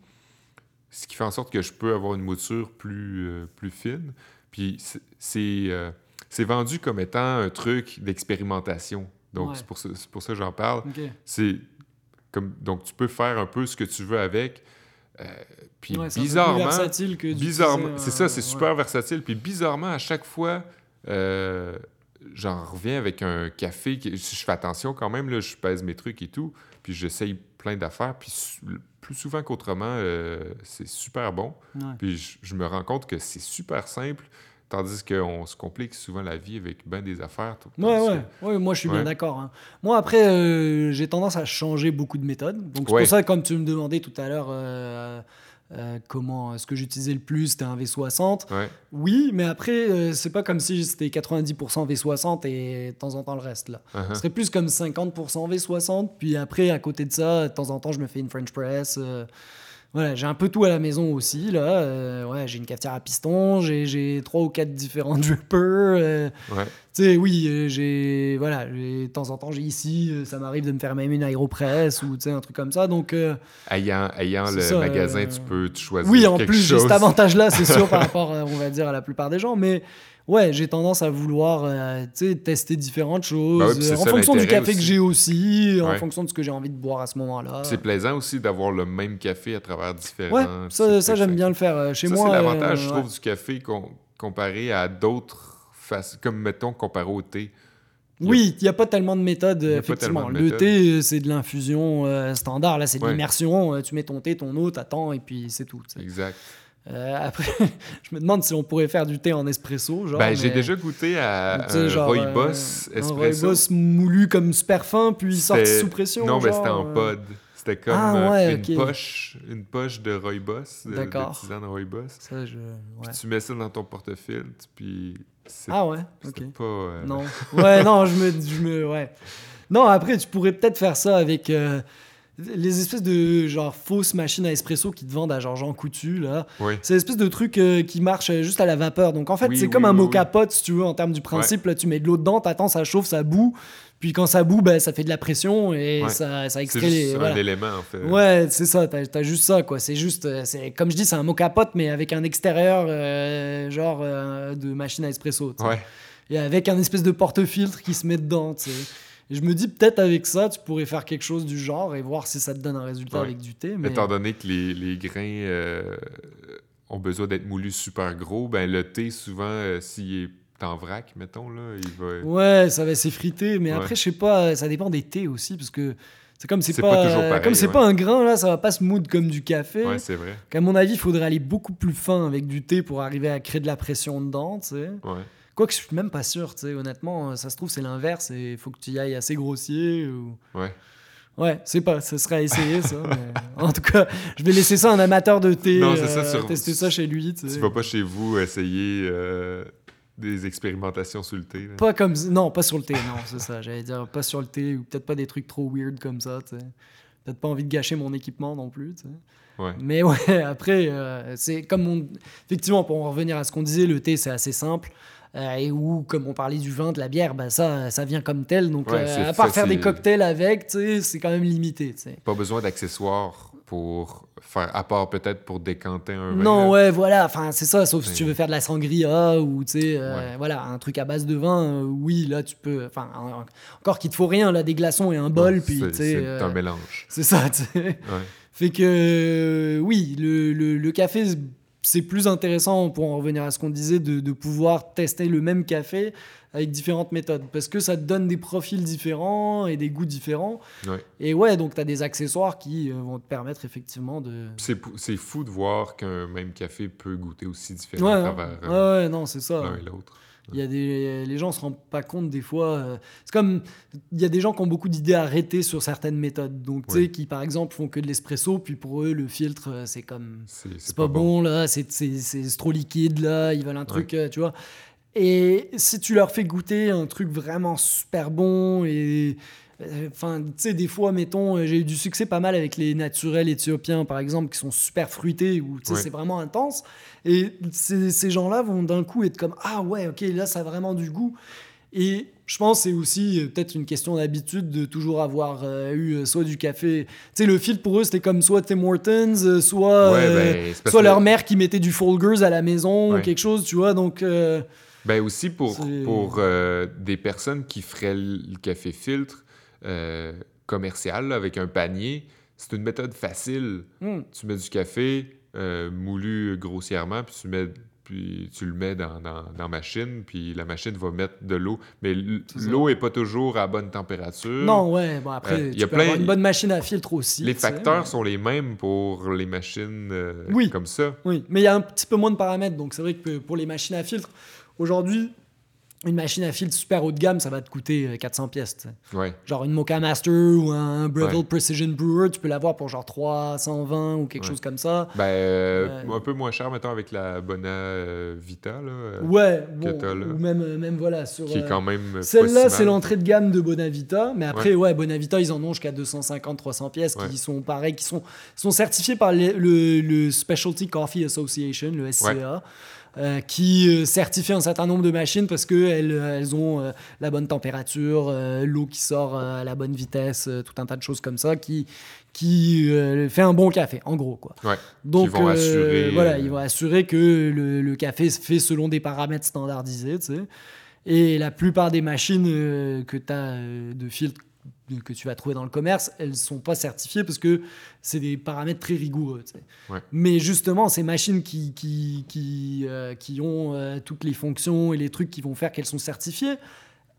S1: ce qui fait en sorte que je peux avoir une mouture plus, euh, plus fine. Puis euh, c'est vendu comme étant un truc d'expérimentation. Donc, c'est pour, ça, pour ça que j'en parle. C'est comme donc tu peux faire un peu ce que tu veux avec. Euh, puis bizarrement,
S2: versatile que
S1: bizarrement, c'est ça, c'est super versatile. Puis bizarrement, à chaque fois, euh, j'en reviens avec un café. Qui, je fais attention quand même, là, je pèse mes trucs et tout. Puis j'essaye plein d'affaires. Puis plus souvent qu'autrement, c'est super bon. Puis je, je, me rends compte que c'est super simple. Tandis qu'on se complique souvent la vie avec ben des affaires.
S2: Ouais, ouais. ouais. moi je suis bien d'accord. Hein. Moi après, euh, j'ai tendance à changer beaucoup de méthodes. Donc c'est pour ça, comme tu me demandais tout à l'heure, euh, euh, comment est-ce que j'utilisais le plus, c'était un V60. Oui, mais après, c'est pas comme si c'était 90% V60 et de temps en temps le reste. là. Uh-huh. Ce serait plus comme 50% V60. Puis après, à côté de ça, de temps en temps, je me fais une French press. Voilà, j'ai un peu tout à la maison aussi. Là. Euh, ouais, j'ai une cafetière à piston, j'ai trois ou quatre différents drippers. Euh, ouais. Tu sais, oui, euh, j'ai. Voilà, de temps en temps, j'ai ici, ça m'arrive de me faire même une aéropresse ou un truc comme ça. Donc.
S1: ayant ayant le magasin, tu peux choisir.
S2: Oui,
S1: en
S2: plus, j'ai cet avantage-là, c'est sûr, par rapport, on va dire, à la plupart des gens. Mais ouais, j'ai tendance à vouloir euh, tester différentes choses bah euh, en fonction du café que j'ai aussi, en fonction de ce que j'ai envie de boire à ce moment-là.
S1: C'est plaisant aussi d'avoir le même café à travers différents.
S2: Ouais, ça, ça j'aime bien le faire euh, chez moi.
S1: C'est l'avantage, je trouve, du café comparé à d'autres, comme mettons comparé au thé.
S2: Oui, il n'y a pas tellement de méthodes, effectivement. le thé, c'est de l'infusion standard. Là, c'est de l'immersion. Tu mets ton thé, ton eau, t'attends, et puis c'est tout.
S1: Exact.
S2: Euh, après, je me demande si on pourrait faire du thé en espresso. Genre,
S1: ben, j'ai déjà goûté à un rooibos espresso. Un rooibos
S2: moulu comme super fin, puis sorti sous pression.
S1: Non, mais c'était en euh. pod. C'était comme ah, euh, une, poche, une poche de rooibos, de, de tisane rooibos.
S2: Ça, je...
S1: Puis tu mets ça dans ton portefeuille, puis...
S2: Ah ouais, ok.
S1: pas...
S2: Non, ouais, non, je me, je me... Ouais. Non, après, tu pourrais peut-être faire ça avec les espèces de genre fausses machines à espresso qui te vendent à genre Jean Coutu là. C'est l'espèce de truc euh, qui marche juste à la vapeur. Donc en fait, c'est comme un mocha pot si tu veux en termes du principe. Là, tu mets de l'eau dedans, t'attends, ça chauffe, ça boue. Puis quand ça boue, ben, ça fait de la pression et ça, ça extrait
S1: les. Un élément en fait.
S2: Ouais, c'est ça, t'as as juste ça quoi. C'est juste, euh, c'est comme je dis, c'est un mocha pot mais avec un extérieur euh, genre de machine à espresso. Et avec un espèce de porte-filtre qui se met dedans. sais je me dis peut-être avec ça, tu pourrais faire quelque chose du genre et voir si ça te donne un résultat avec du thé. Mais...
S1: Étant donné que les, les grains euh, ont besoin d'être moulus super gros, ben le thé, souvent, euh, s'il est en vrac, mettons, là, il va...
S2: Ouais, ça va s'effriter, mais après, je sais pas, ça dépend des thés aussi, parce que c'est comme c'est pas, comme c'est pas un grain là, ça va pas se moudre comme du café.
S1: Ouais, c'est vrai.
S2: Qu'à mon avis, il faudrait aller beaucoup plus fin avec du thé pour arriver à créer de la pression dedans, tu sais.
S1: Ouais.
S2: Quoique je suis même pas sûr, tu sais, honnêtement, ça se trouve c'est l'inverse et il faut que tu y ailles assez grossier. Ou...
S1: Ouais.
S2: Ouais, c'est pas, ce serait à essayer ça. En tout cas, je vais laisser ça à un amateur de thé. Non, ça, euh, tester ça chez lui. Tu,
S1: sais. vas pas chez vous essayer euh, des expérimentations sur le thé.
S2: Pas comme non, pas sur le thé, non, c'est ça. J'allais dire pas sur le thé ou peut-être pas des trucs trop weird comme ça. Tu sais. Peut-être pas envie de gâcher mon équipement non plus. Tu sais.
S1: Ouais.
S2: Mais ouais, après, euh, c'est comme on... effectivement pour en revenir à ce qu'on disait, le thé c'est assez simple. Euh, et où, comme on parlait du vin, de la bière, bah ça, ça vient comme tel. Donc, euh, à part faire des cocktails avec, c'est quand même limité.
S1: Pas besoin d'accessoires pour faire, à part peut-être pour décanter un
S2: vin. Non, ouais, voilà, enfin, c'est ça, sauf si tu veux faire de la sangria ou, tu sais, euh, voilà, un truc à base de vin, euh, oui, là, tu peux, enfin, encore qu'il te faut rien, là, des glaçons et un bol, puis, tu sais...
S1: C'est un mélange.
S2: C'est ça, tu sais. Fait que, oui, le, le, le café c'est plus intéressant, pour en revenir à ce qu'on disait, de, de, pouvoir tester le même café avec différentes méthodes. Parce que ça te donne des profils différents et des goûts différents. Et ouais, donc tu as des accessoires qui euh, vont te permettre effectivement de...
S1: C'est fou de voir qu'un même café peut goûter aussi différent à
S2: travers euh, ouais, non, c'est ça. l'un et l'autre. Il y a des, les gens se rendent pas compte des fois. Euh, c'est comme il y a des gens qui ont beaucoup d'idées arrêtées sur certaines méthodes. Donc tu sais qui par exemple font que de l'espresso, puis pour eux le filtre euh, c'est comme c'est pas, bon, là, c'est trop liquide là, ils veulent un truc, euh, tu vois. Et si tu leur fais goûter un truc vraiment super bon et Enfin, tu sais, des fois, mettons, j'ai eu du succès pas mal avec les naturels éthiopiens, par exemple, qui sont super fruités, où c'est vraiment intense. Et ces, gens-là vont d'un coup être comme Ah ouais, ok, là, ça a vraiment du goût. Et je pense c'est aussi euh, peut-être une question d'habitude de toujours avoir euh, eu euh, soit du café. Tu sais, le filtre pour eux, c'était comme soit Tim Hortons, soit, ben, soit leur mère qui mettait du Folgers à la maison ou quelque chose, tu vois. Donc.
S1: ben aussi pour, pour des personnes qui feraient le café filtre commercial avec un panier, c'est une méthode facile. Hmm. Tu mets du café, euh, moulu grossièrement, puis tu, mets, puis tu le mets dans, dans, machine, puis la machine va mettre de l'eau. Mais l'eau n'est pas toujours à bonne température.
S2: Non, ouais. Bon, après, euh, tu peux avoir une bonne machine à filtre aussi.
S1: Les facteurs sont les mêmes pour les machines euh, comme ça.
S2: Oui, mais il y a un petit peu moins de paramètres. Donc, c'est vrai que pour les machines à filtre, aujourd'hui, une machine à filtre super haut de gamme, ça va te coûter 400 euh, pièces.
S1: Ouais.
S2: Genre une Mocha Master ou un Breville Precision Brewer, tu peux l'avoir pour genre 320 ou quelque chose comme ça.
S1: Ben, euh, un peu moins cher, mettons, avec la Bona euh, Vita. Là,
S2: ouais, bon, ou même, même voilà. Sur,
S1: Qui est quand même.
S2: Celle-là, c'est l'entrée de gamme de Bonavita. Mais après, ouais, Bonavita, ils en ont jusqu'à 250-300 pièces qui sont pareils, qui sont, sont certifiés par le, le Specialty Coffee Association, le SCA. Euh, qui euh, certifie un certain nombre de machines parce qu'elles euh, elles ont la bonne température, l'eau qui sort à la bonne vitesse, tout un tas de choses comme ça qui, qui fait un bon café, en gros. Quoi.
S1: Donc, ils vont assurer,
S2: voilà, ils vont assurer que le, le, café se fait selon des paramètres standardisés. Tu sais. Et la plupart des machines que tu as de filtre que tu vas trouver dans le commerce, elles ne sont pas certifiées parce que c'est des paramètres très rigoureux. Mais justement, ces machines qui, qui, qui, euh, qui ont euh, toutes les fonctions et les trucs qui vont faire qu'elles sont certifiées,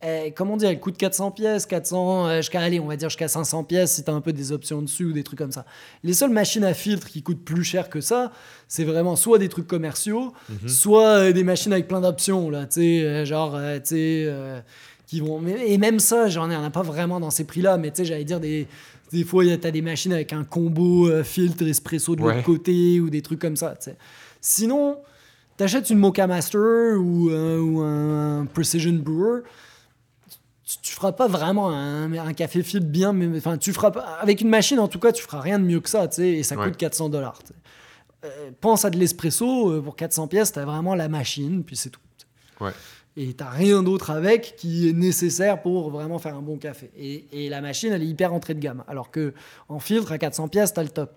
S2: eh, comment dire, elles coûtent 400 pièces, 400, euh, jusqu'à, aller, on va dire jusqu'à 500 pièces si tu as un peu des options dessus ou des trucs comme ça. Les seules machines à filtre qui coûtent plus cher que ça, c'est vraiment soit des trucs commerciaux, mhm. soit des machines avec plein d'options, là, tu sais, genre, tu sais vont. Et même ça, j'en ai, on a pas vraiment dans ces prix-là, mais tu sais, j'allais dire des. Des fois, tu as des machines avec un combo euh, filtre espresso de l'autre côté ou des trucs comme ça. sais. Sinon, tu achètes une Mocha Master ou, euh, ou un, Precision Brewer, tu, feras pas vraiment un, café filtre bien, mais enfin, tu feras pas, avec une machine en tout cas, tu feras rien de mieux que ça, tu sais, et ça coûte 400 dollars. Euh, pense à de l'espresso, pour 400 pièces, tu as vraiment la machine, puis c'est tout.
S1: Ouais
S2: et tu n'as rien d'autre avec qui est nécessaire pour vraiment faire un bon café. Et, la machine, elle est hyper entrée de gamme. Alors que en filtre, à 400 pièces, tu as le top.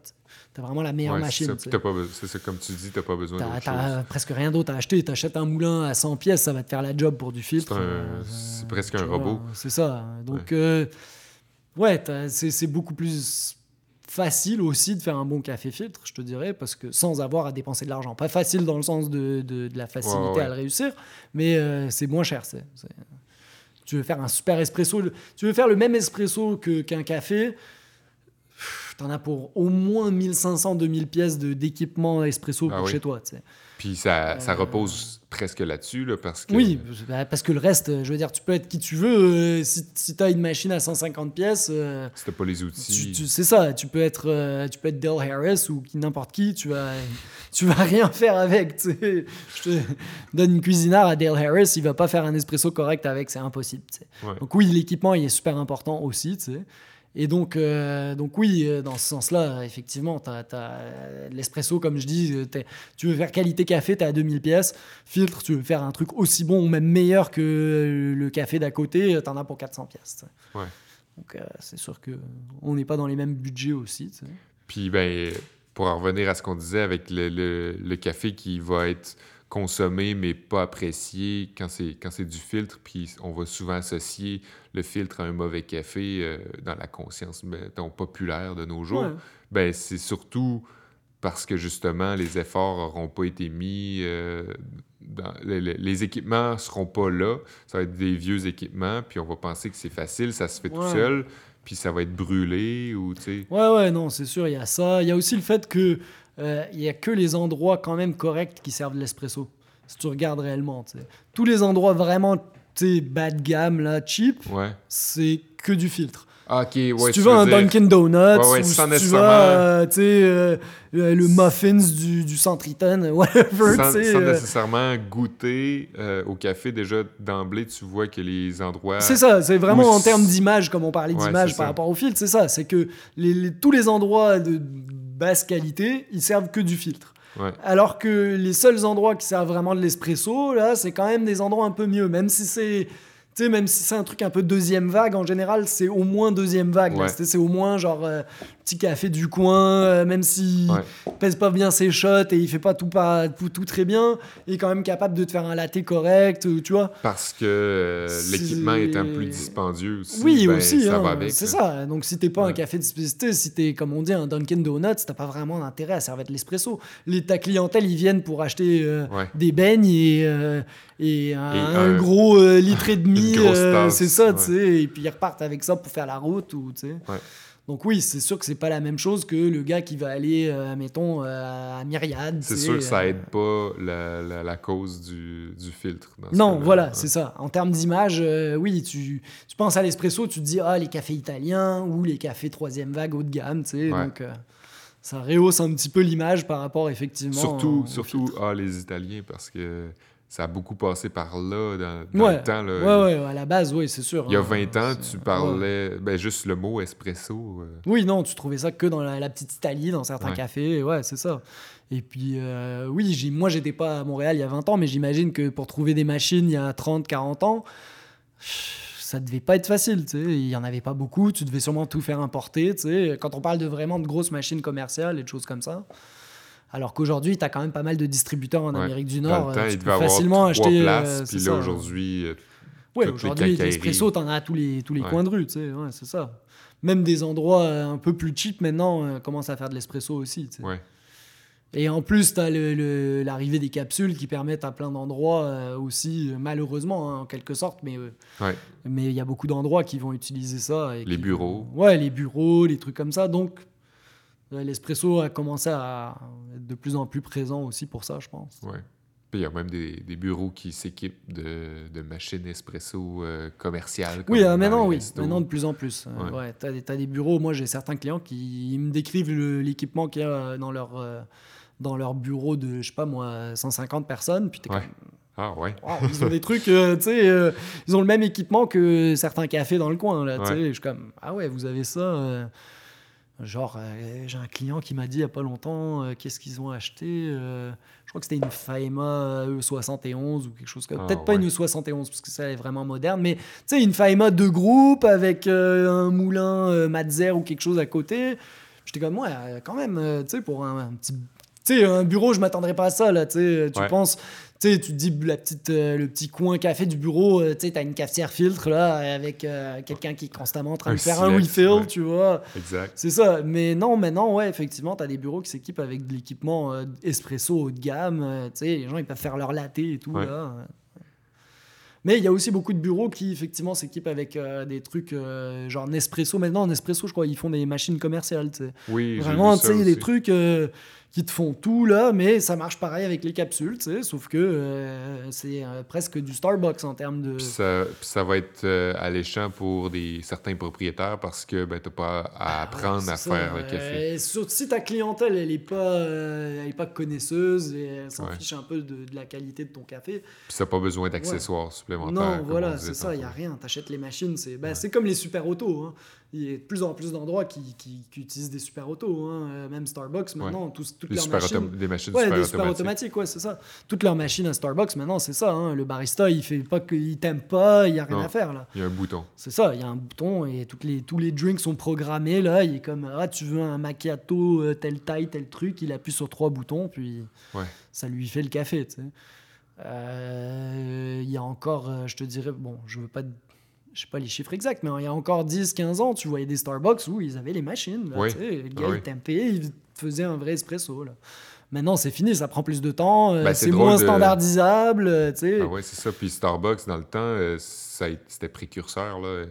S2: Tu as vraiment la meilleure machine.
S1: C'est comme tu dis, tu n'as pas besoin
S2: de Tu n'as presque rien d'autre à acheter. Tu achètes un moulin à 100 pièces, ça va te faire la job pour du filtre.
S1: C'est presque un robot.
S2: C'est ça. Donc, ouais, euh, c'est beaucoup plus facile aussi de faire un bon café filtre, je te dirais, parce que sans avoir à dépenser de l'argent. Pas facile dans le sens de, de, la facilité à le réussir, mais euh, c'est moins cher. C'est, Tu veux faire un super espresso, tu veux faire le même espresso que, qu'un café, tu en as pour au moins 1500-2000 pièces d'équipement espresso ah pour chez toi.
S1: Puis ça, ça repose presque là-dessus, là, parce que...
S2: Oui, bah, parce que le reste, je veux dire, tu peux être qui tu veux. Euh, si, si tu as une machine à 150 pièces... Euh,
S1: si t'as pas les outils...
S2: c'est ça, tu peux être, euh, tu peux être Dale Harris ou n'importe qui, tu vas, tu vas rien faire avec. Tu sais. Je te donne une cuisinard à Dale Harris, il va pas faire un espresso correct avec, c'est impossible. Donc oui, l'équipement, il est super important aussi, tu sais. Et donc, euh, donc oui, euh, dans ce sens-là, effectivement, tu as, l'espresso, comme je dis, euh, tu veux faire qualité café, tu as 2000 pièces. Filtre, tu veux faire un truc aussi bon ou même meilleur que le café d'à côté, tu en as pour 400 pièces.
S1: Ouais.
S2: Donc c'est sûr qu'on n'est pas dans les mêmes budgets aussi.
S1: Puis, ben, pour en revenir à ce qu'on disait avec le, le, café qui va être consommé mais pas apprécié quand c'est quand c'est du filtre puis on va souvent associer le filtre à un mauvais café euh, dans la conscience mettons, populaire de nos jours ben c'est surtout parce que justement les efforts n'auront pas été mis euh, dans, les, équipements seront pas là ça va être des vieux équipements puis on va penser que c'est facile ça se fait tout seul puis ça va être brûlé ou tu sais.
S2: Ouais, ouais, non, c'est sûr, il y a ça. Il y a aussi le fait que euh, il y a que les endroits quand même corrects qui servent de l'espresso. Si tu regardes réellement. Tous les endroits vraiment, bas de gamme, là, cheap, ouais. c'est que du filtre.
S1: Ah, ouais,
S2: si tu veux un Dunkin' Donuts, ou si tu veux, euh, sais, euh, le muffins du, du Centriton, whatever,
S1: sans, sans nécessairement goûter au café, déjà d'emblée, tu vois que les endroits...
S2: C'est ça, c'est vraiment en termes d'image, comme on parlait d'image par rapport au filtre, c'est ça, c'est que les, tous les endroits de basse qualité, ils servent que du filtre. Alors que les seuls endroits qui servent vraiment de l'espresso, là, c'est quand même des endroits un peu mieux, même si c'est tu sais, même si c'est un truc un peu deuxième vague, en général, c'est au moins deuxième vague. C'est au moins genre euh, petit café du coin, euh, même s'il pèse pas bien ses shots et il fait pas tout, pas, tout, très bien, il est quand même capable de te faire un latte correct, euh, tu vois.
S1: Parce que l'équipement est un plus dispendieux aussi.
S2: Oui, ben, aussi. Hein, c'est ça. Donc si t'es pas un café de spécialité, si t'es, comme on dit, un Dunkin' Donuts, t'as pas vraiment d'intérêt à servir de l'espresso. Ta clientèle, ils viennent pour acheter des beignes et et un, gros euh, litre et demi, euh, c'est ça, tu sais. Et puis ils repartent avec ça pour faire la route ou, tu sais. Donc oui, c'est sûr que c'est pas la même chose que le gars qui va aller, euh, mettons, à Myriade.
S1: C'est sûr que ça aide pas la, la, cause du, du filtre.
S2: non, voilà, c'est ça. En termes d'image, oui, tu, tu, penses à l'espresso, tu te dis, ah, les cafés italiens ou les cafés troisième vague haut de gamme, tu sais. Donc ça rehausse un petit peu l'image par rapport, effectivement.
S1: Surtout, surtout ah, les Italiens, parce que ça a beaucoup passé par là dans, le temps.
S2: Là. Ouais, ouais, à la base, oui, c'est sûr.
S1: Il y a 20 hein, ans, tu parlais ben, juste le mot espresso. Euh.
S2: Oui, non, tu trouvais ça que dans la, petite Italie, dans certains cafés. Ouais, c'est ça. Et puis, euh, oui, moi, j'étais pas à Montréal il y a 20 ans, mais j'imagine que pour trouver des machines il y a 30, 40 ans, ça devait pas être facile. Tu sais. Il y en avait pas beaucoup. Tu devais sûrement tout faire importer. Tu sais. Quand on parle de vraiment de grosses machines commerciales et de choses comme ça. Alors qu'aujourd'hui, tu as quand même pas mal de distributeurs en Amérique du Nord.
S1: Temps, tu peux facilement acheter. Places, euh, puis là, aujourd'hui. Euh,
S2: oui, aujourd'hui, l'espresso, tu en as à tous les, tous les coins de rue. Tu sais, ouais, c'est ça. Même des endroits euh, un peu plus cheap maintenant commencent à faire de l'espresso aussi. Tu sais. ouais. Et en plus, tu as l'arrivée des capsules qui permettent à plein d'endroits aussi, malheureusement, hein, en quelque sorte, mais mais il y a beaucoup d'endroits qui vont utiliser ça.
S1: les bureaux.
S2: Ouais, les bureaux, les trucs comme ça. Donc, L'espresso a commencé à de plus en plus présent aussi pour ça, je pense.
S1: Oui. Il y a même des, des bureaux qui s'équipent de, de, machines espresso euh, commerciales.
S2: Oui, euh, maintenant, oui. Maintenant, de plus en plus. Euh, ouais. tu as, des bureaux. Moi, j'ai certains clients qui me décrivent l'équipement qu'il y a dans leur, dans leur bureau de, je sais pas moi, 150 personnes. Puis
S1: ouais. Ah ouais.
S2: ils ont des trucs, tu sais, ils ont le même équipement que certains cafés dans le coin. Là, Je suis comme, ah ouais, vous avez ça. Genre, euh, j'ai un client qui m'a dit il n'y a pas longtemps euh, qu'est-ce qu'ils ont acheté. Euh, je crois que c'était une Faema E71 ou quelque chose comme ça. Ah, Peut-être pas une E71 parce que ça est vraiment moderne, mais tu sais, une Faema de groupe avec un moulin Matzer ou quelque chose à côté. J'étais comme, ouais, quand même, tu sais, pour un, petit. Tu sais, un bureau, je m'attendrais pas à ça, là. Tu penses tu sais, tu te dis la petite, euh, le petit coin café du bureau, euh, tu sais, t'as une cafetière filtre là, avec euh, quelqu'un qui est constamment en train de faire un refill, tu vois.
S1: Exact.
S2: C'est ça. Mais non, maintenant, ouais, effectivement, t'as des bureaux qui s'équipent avec de l'équipement espresso haut de gamme. tu sais, les gens, ils peuvent faire leur latte et tout, là. Mais il y a aussi beaucoup de bureaux qui, effectivement, s'équipent avec des trucs genre Nespresso. Maintenant, Nespresso, je crois, ils font des machines commerciales, tu sais.
S1: Oui,
S2: Vraiment, tu sais, des trucs qui te font tout là, mais ça marche pareil avec les capsules, tu sais, sauf que euh, c'est euh, presque du Starbucks en termes de.
S1: ça, ça, va être euh, alléchant pour des, certains propriétaires parce que ben, tu n'as pas à ah apprendre à faire le café.
S2: surtout si ta clientèle, elle n'est pas, elle est pas connaisseuse et elle s'en fiche un peu de, de, la qualité de ton café.
S1: Puis n'a pas besoin d'accessoires supplémentaires.
S2: Non, voilà, c'est ça, il n'y a rien. Tu achètes les machines, c'est ben, comme les super autos. Hein. Il y a de plus en plus d'endroits qui, qui, utilisent des super autos. Hein. Même Starbucks, maintenant, tout, toutes leurs machines.
S1: Des machines
S2: ouais,
S1: super,
S2: des super automatiques. ouais, c'est ça. Toutes leurs machines à Starbucks, maintenant, c'est ça. Hein. Le barista, il fait pas qu'il t'aime pas, il y a rien à faire là.
S1: Il y a un bouton.
S2: C'est ça, il y a un bouton et toutes les, tous les drinks sont programmés là. Il est comme ah tu veux un macchiato euh, telle taille tel truc, il appuie sur trois boutons puis ça lui fait le café. Tu sais. Euh, il y a encore, euh, je te dirais, bon, je veux pas je sais pas les chiffres exacts, mais il y a encore 10-15 ans, tu voyais des Starbucks où ils avaient les machines. Là,
S1: oui.
S2: Le gars, il tempait, il faisait un vrai espresso. Là. Maintenant, c'est fini, ça prend plus de temps, euh, ben, c'est moins standardisable. Euh,
S1: ah ouais, c'est ça. Puis Starbucks, dans le temps, euh, c'était précurseur. Là.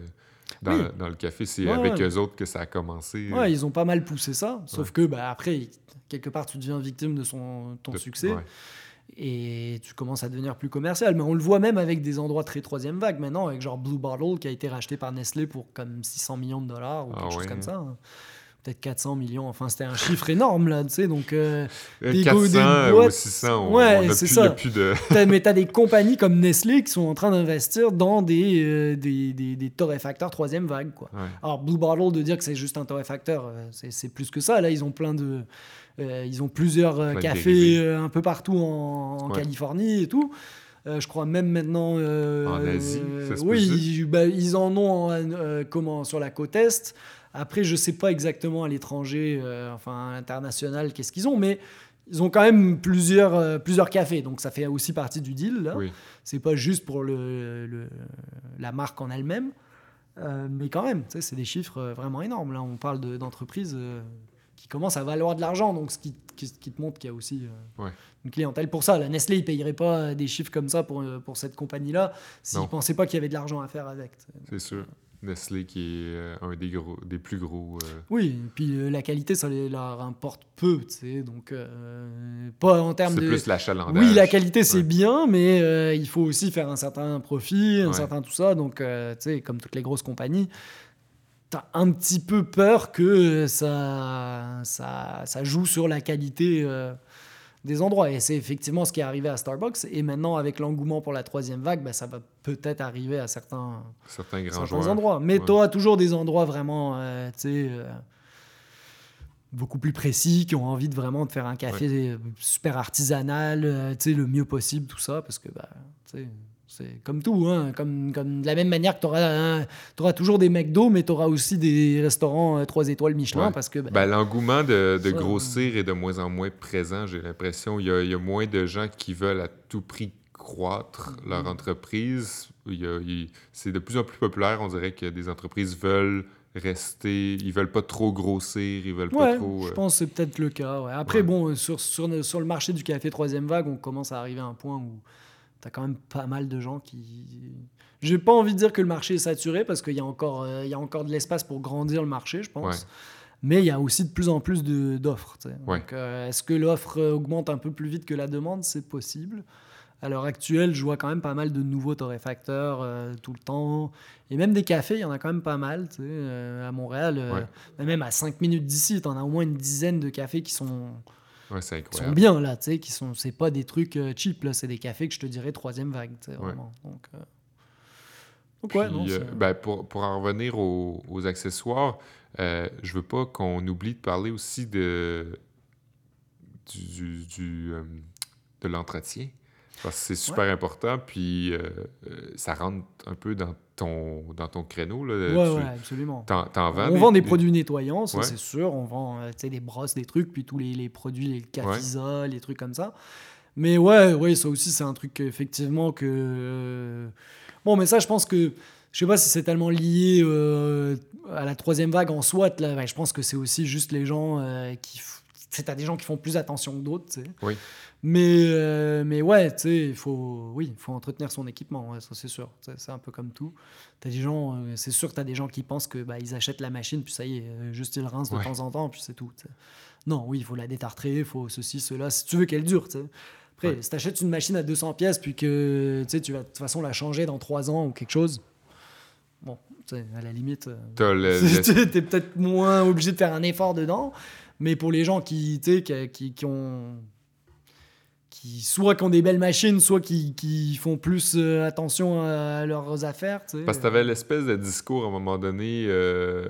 S1: Dans, dans, le café, c'est avec eux autres que ça a commencé.
S2: Ouais, ils ont pas mal poussé ça. Sauf que, bah, après, quelque part, tu deviens victime de son, ton succès et tu commences à devenir plus commercial. Mais on le voit même avec des endroits très troisième vague maintenant, avec genre Blue Bottle qui a été racheté par Nestlé pour comme 600 millions de dollars ou ah quelque chose comme ça. Hein. Peut-être 400 millions, enfin c'était un chiffre énorme là, tu sais, donc... Euh,
S1: 400 des ou 600, on, ouais, c'est ça. Plus de...
S2: mais t'as des compagnies comme Nestlé qui sont en train d'investir dans des, euh, des, des, des, torréfacteurs troisième vague, quoi. Alors Blue Bottle, de dire que c'est juste un torréfacteur, euh, c'est plus que ça, là ils ont plein de euh, ils ont plusieurs euh, cafés euh, un peu partout en, Californie et tout. je crois même maintenant.
S1: en Asie, ça se
S2: Oui, bah, ils, en ont comment, sur la côte Est. Après, je sais pas exactement à l'étranger, enfin international, qu'est-ce qu'ils ont, mais ils ont quand même plusieurs, plusieurs cafés. Donc ça fait aussi partie du deal. Oui. C'est pas juste pour le, la marque en elle-même. mais quand même, c'est des chiffres vraiment énormes. Là, on parle d'entreprises qui commence à valoir de l'argent, donc ce qui, qui, te montre qu'il y a aussi euh, une clientèle pour ça. La Nestlé, ne payerait pas des chiffres comme ça pour, euh, pour cette compagnie-là s'ils ne pensaient pas qu'il y avait de l'argent à faire avec.
S1: C'est sûr. Nestlé qui est euh, un des, gros, des plus gros.
S2: Oui, et puis la qualité, ça leur importe peu, tu sais, donc pas en termes de.
S1: C'est plus l'achalandage.
S2: Oui, la qualité, c'est bien, mais il faut aussi faire un certain profit, un certain tout ça, donc tu sais, comme toutes les grosses compagnies, t'as un petit peu peur que ça, ça, ça joue sur la qualité euh, des endroits. Et c'est effectivement ce qui est arrivé à Starbucks. Et maintenant, avec l'engouement pour la troisième vague, ben, ça va peut-être arriver à certains,
S1: certains, grands
S2: endroits. Mais tu as toujours des endroits vraiment, euh, euh, beaucoup plus précis, qui ont envie de vraiment de faire un café super artisanal, le mieux possible, tout ça, parce que, bah, c'est comme tout, hein. comme, comme de la même manière que tu auras, auras, toujours des McDo, mais tu auras aussi des restaurants 3 euh, étoiles Michelin. parce que
S1: ben, ben, L'engouement de, de grossir est de moins en moins présent, j'ai l'impression. Il, il y, a, moins de gens qui veulent à tout prix croître mm-hmm. leur entreprise. C'est de plus en plus populaire, on dirait que des entreprises veulent rester, ils veulent pas trop grossir, ils veulent pas trop...
S2: je euh, pense que c'est peut-être le cas. Après, bon, sur, sur, sur, le marché du café troisième vague, on commence à arriver à un point où tu as quand même pas mal de gens qui. J'ai pas envie de dire que le marché est saturé parce qu'il y, a encore, euh, il y a encore de l'espace pour grandir le marché, je pense. Mais il y a aussi de plus en plus d'offres. Donc, euh, est-ce que l'offre augmente un peu plus vite que la demande? C'est possible. À l'heure actuelle, je vois quand même pas mal de nouveaux torréfacteurs euh, tout le temps. Et même des cafés, il y en a quand même pas mal. à Montréal, même à 5 minutes d'ici, tu en as au moins une dizaine de cafés qui sont
S1: Ouais,
S2: sont bien là, tu sais, qui sont, c'est pas des trucs euh, cheap là, c'est des cafés que je te dirais troisième vague, tu sais, vraiment. Donc, euh...
S1: Donc, ouais, non, euh, ben, pour, pour, en revenir aux, aux accessoires, euh, je veux pas qu'on oublie de parler aussi de du, du, euh, de l'entretien. Parce que c'est super important, puis ça rentre un peu dans ton, dans ton créneau. Là,
S2: ouais, ouais, absolument.
S1: T'en, vends
S2: on vend des produits nettoyants, ça c'est sûr. On vend euh, des brosses, des trucs, puis tous les, les produits, les cafisol, les trucs comme ça. Mais ouais, ouais, ça aussi, c'est un truc effectivement que. Euh, bon, mais ça, je pense que. Je sais pas si c'est tellement lié euh, à la troisième vague en soi. Là, je pense que c'est aussi juste les gens qui. C'est à des gens qui font plus attention que d'autres, tu sais.
S1: Oui.
S2: Mais, euh, mais ouais, tu sais, il faut, oui, faut entretenir son équipement, ça c'est sûr. C'est un peu comme tout. As des gens, euh, c'est sûr que tu as des gens qui pensent que bah, ils achètent la machine, puis ça y est, euh, juste ils rincent de temps en temps, puis c'est tout. Non, oui, il faut la détartrer, il faut ceci, cela, si tu veux qu'elle dure. T'sais. Après, si tu achètes une machine à 200 pièces, puis que tu vas de toute façon la changer dans 3 ans ou quelque chose, bon, à la limite, tu es peut-être moins obligé de faire un effort dedans. Mais pour les gens qui, qui, qui, qui ont qui soit qui ont des belles machines, soit qui, qui font plus euh, attention à, leurs affaires.
S1: Parce que tu avais l'espèce de discours à un moment donné, euh,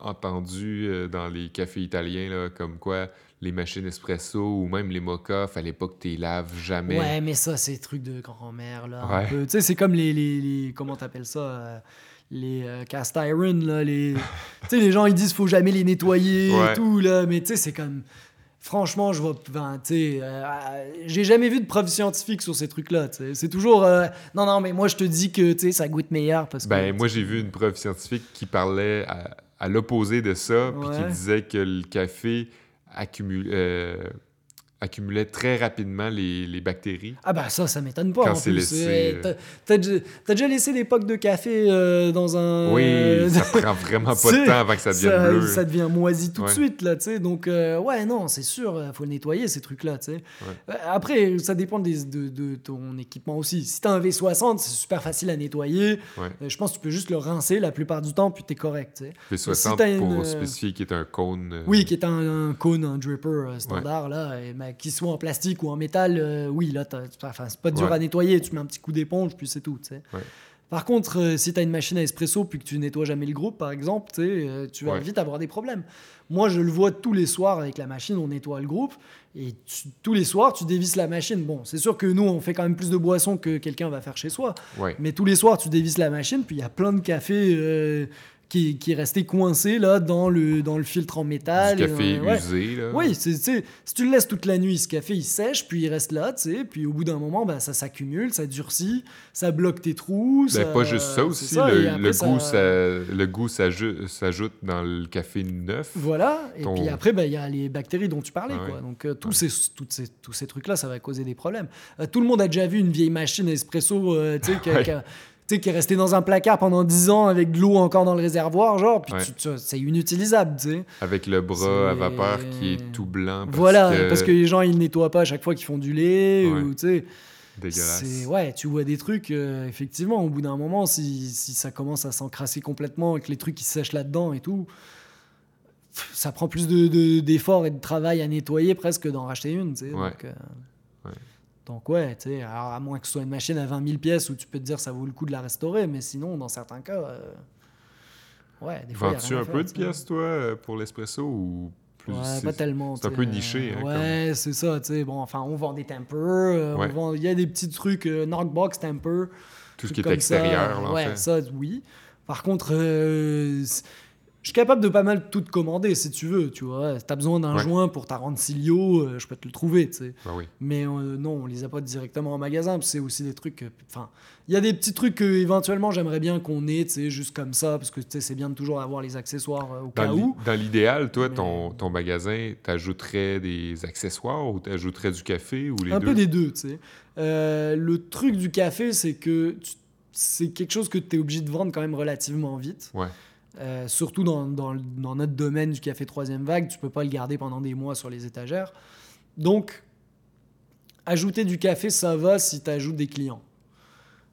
S1: entendu euh, dans les cafés italiens, là, comme quoi les machines espresso ou même les mocha, fallait pas que tu les laves jamais.
S2: Ouais, mais ça, c'est des trucs de grand-mère, là. Tu sais, c'est comme les, les, les comment t'appelles ça euh, les euh, cast iron là les tu sais les gens ils disent faut jamais les nettoyer et tout là mais tu sais c'est comme franchement je vois tu sais j'ai jamais vu de preuve scientifique sur ces trucs là c'est toujours non non mais moi je te dis que tu sais ça goûte meilleur parce
S1: ben
S2: que,
S1: moi j'ai vu une preuve scientifique qui parlait à à l'opposé de ça, puis qui disait que le café accumule, euh, accumulait très rapidement les, les, bactéries.
S2: Ah bah ça, ça m'étonne pas. Quand c'est laissé... T'as déjà laissé des pocs de café euh, dans un...
S1: Oui, ça prend vraiment pas de temps avant que ça devienne bleu.
S2: Ça devient moisi tout de suite, là, tu sais. Donc, euh, ouais, non, c'est sûr, faut le nettoyer, ces trucs-là, tu sais. Après, ça dépend des, de, de, ton équipement aussi. Si t'as un V60, c'est super facile à nettoyer. je pense que tu peux juste le rincer la plupart du temps, puis t'es correct, tu
S1: sais. V60, pour spécifier, qui est un cône...
S2: Oui, qui est un, cône, un dripper standard, là, et, qu'il soit en plastique ou en métal, euh, oui, là, c'est pas dur à nettoyer. Tu mets un petit coup d'éponge, puis c'est tout. Par contre, euh, si tu as une machine à espresso puis que tu nettoies jamais le groupe, par exemple, euh, tu vas vite avoir des problèmes. Moi, je le vois tous les soirs avec la machine, on nettoie le groupe et tous les soirs, tu dévisses la machine. Bon, c'est sûr que nous, on fait quand même plus de boissons que quelqu'un va faire chez soi. Mais tous les soirs, tu dévisses la machine, puis il y a plein de cafés qui, qui, est resté coincé là, dans, le, dans le filtre en métal.
S1: Du café euh, usé. Là.
S2: Oui, c'est, si tu le laisses toute la nuit, ce café il sèche, puis il reste là, puis au bout d'un moment, ben, ça s'accumule, ça durcit, ça bloque tes trous.
S1: Ben, pas juste ça aussi, le, le, goût, ça... le goût s'ajoute dans le café neuf.
S2: Voilà, et puis après, ben, il y a les bactéries dont tu parlais. Quoi. Donc euh, tous, ces, toutes ces, tous ces trucs-là, ça va causer des problèmes. Euh, tout le monde a déjà vu une vieille machine espresso, tu sais, sais, qui est resté dans un placard pendant 10 ans avec de l'eau encore dans le réservoir, genre, puis c'est inutilisable, tu sais.
S1: Avec le bras à vapeur qui est tout blanc.
S2: voilà, parce que les gens, ils nettoient pas à chaque fois qu'ils font du lait, ou, tu sais.
S1: Dégueulasse.
S2: Ouais, tu vois des trucs, euh, effectivement, au bout d'un moment, si, si, ça commence à s'encrasser complètement, avec les trucs qui sèchent là-dedans et tout, ça prend plus d'efforts de, et de travail à nettoyer presque d'en racheter une, tu sais. Donc, euh, donc ouais, tu sais, à moins que ce soit une machine à 20 000 pièces où tu peux te dire ça vaut le coup de la restaurer, mais sinon, dans certains cas, euh, ouais, des fois...
S1: Vends-tu un peu de pièces, toi, euh, pour l'espresso ou plus...
S2: Ouais, pas tellement.
S1: C'est un peu niché. Hein,
S2: ouais, c'est ça, tu sais. Bon, enfin, on vend des tempers, euh, il y a des petits trucs, knockbox temper.
S1: Tout ce qui est extérieur,
S2: là, Ouais, ça, oui. Par contre je suis capable de pas mal tout te commander si tu veux, tu vois. Si t'as besoin d'un joint pour ta Rancilio, euh, je peux te le trouver, tu sais.
S1: Bah oui.
S2: Mais euh, non, on les a pas directement en magasin, c'est aussi des trucs... Enfin, il y a des petits trucs que éventuellement j'aimerais bien qu'on ait, tu sais, juste comme ça, parce que c'est bien de toujours avoir les accessoires euh, au cas où.
S1: Dans l'idéal, toi, ton, ton magasin, t'ajouterais des accessoires ou t'ajouterais du café ou les
S2: Un
S1: deux?
S2: peu des deux, tu sais. le truc du café, c'est que c'est quelque chose que tu es obligé de vendre quand même relativement vite.
S1: Ouais.
S2: Euh, surtout dans, notre domaine du café troisième vague, tu peux pas le garder pendant des mois sur les étagères. Donc, ajouter du café, ça va si tu ajoutes des clients.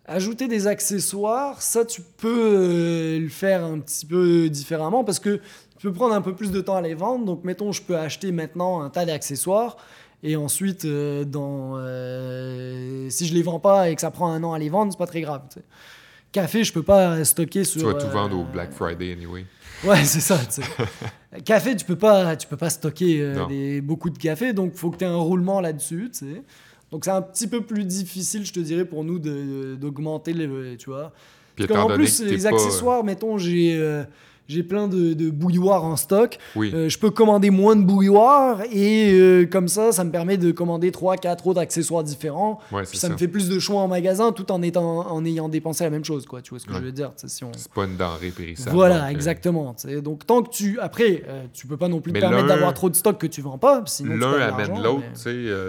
S2: Ajouter des accessoires, ça, tu peux euh, le faire un petit peu différemment parce que tu peux prendre un peu plus de temps à les vendre. Donc, mettons, je peux acheter maintenant un tas d'accessoires et ensuite, euh, si je les vends pas et que ça prend un an à les vendre, c'est pas très grave. Café, je peux pas stocker sur.
S1: Tu vas tout vendre au euh, Black Friday anyway.
S2: Ouais, c'est ça. café, tu peux pas, tu peux pas stocker euh, beaucoup de café, donc il faut que tu aies un roulement là-dessus. Donc c'est un petit peu plus difficile, je te dirais, pour nous d'augmenter les, tu vois. Puis Parce qu'en plus, les accessoires, mettons, j'ai euh, j'ai plein de, de, bouilloires en stock. Euh, je peux commander moins de bouilloires et euh, comme ça, ça me permet de commander 3, 4 autres accessoires différents. ça, me fait plus de choix en magasin tout en, étant, en ayant dépensé la même chose. Quoi. Tu vois ce que je veux dire?
S1: Si C'est pas une denrée périssable.
S2: Voilà, exactement. Donc tant que tu. Après, euh, tu peux pas non plus te permettre d'avoir trop de stock que tu vends pas.
S1: L'un amène l'autre.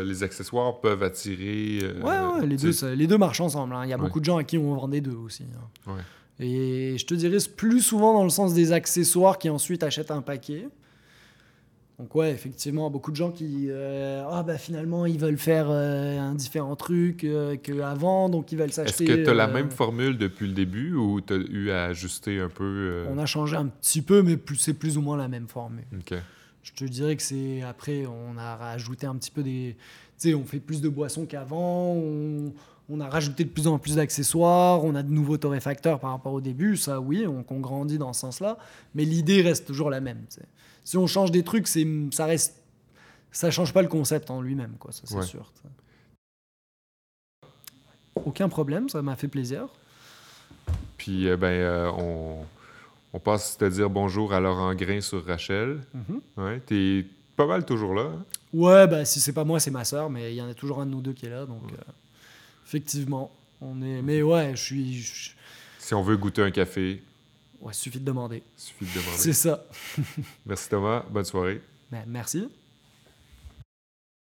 S1: les accessoires peuvent attirer.
S2: ouais, les, deux, les deux marchent ensemble. Hein. Il y a beaucoup de gens à qui on vend des deux aussi.
S1: Hein.
S2: Et je te dirais plus souvent dans le sens des accessoires qui ensuite achètent un paquet. Donc ouais, effectivement, beaucoup de gens qui euh, ah bah finalement ils veulent faire euh, un différent truc euh, qu'avant, donc ils veulent s'acheter.
S1: Est-ce que tu as la même formule depuis le début ou tu as eu à ajuster un peu
S2: On a changé un petit peu, mais c'est plus ou moins la même formule.
S1: OK.
S2: Je te dirais que c'est après on a rajouté un petit peu des, tu sais, on fait plus de boissons qu'avant. On on a rajouté de plus en plus d'accessoires, on a de nouveaux torréfacteurs par rapport au début, ça oui, on, on grandit dans ce sens-là, mais l'idée reste toujours la même. Si on change des trucs, c'est ça reste ça change pas le concept en lui-même, quoi, ça c'est sûr. Aucun problème, ça m'a fait plaisir.
S1: Puis, euh, ben, euh, on, on, passe à dire bonjour à Laurent Grain sur Rachel. Mm-hmm. ouais, T'es pas mal toujours là. Hein?
S2: Ouais, ben, si c'est pas moi, c'est ma soeur, mais il y en a toujours un de nous deux qui est là, donc euh, effectivement. On est... Mais ouais, je suis.
S1: Si on veut goûter un café.
S2: Ouais, suffit de demander.
S1: Suffit de demander.
S2: c'est ça.
S1: Merci Thomas, bonne soirée.
S2: Ben, merci.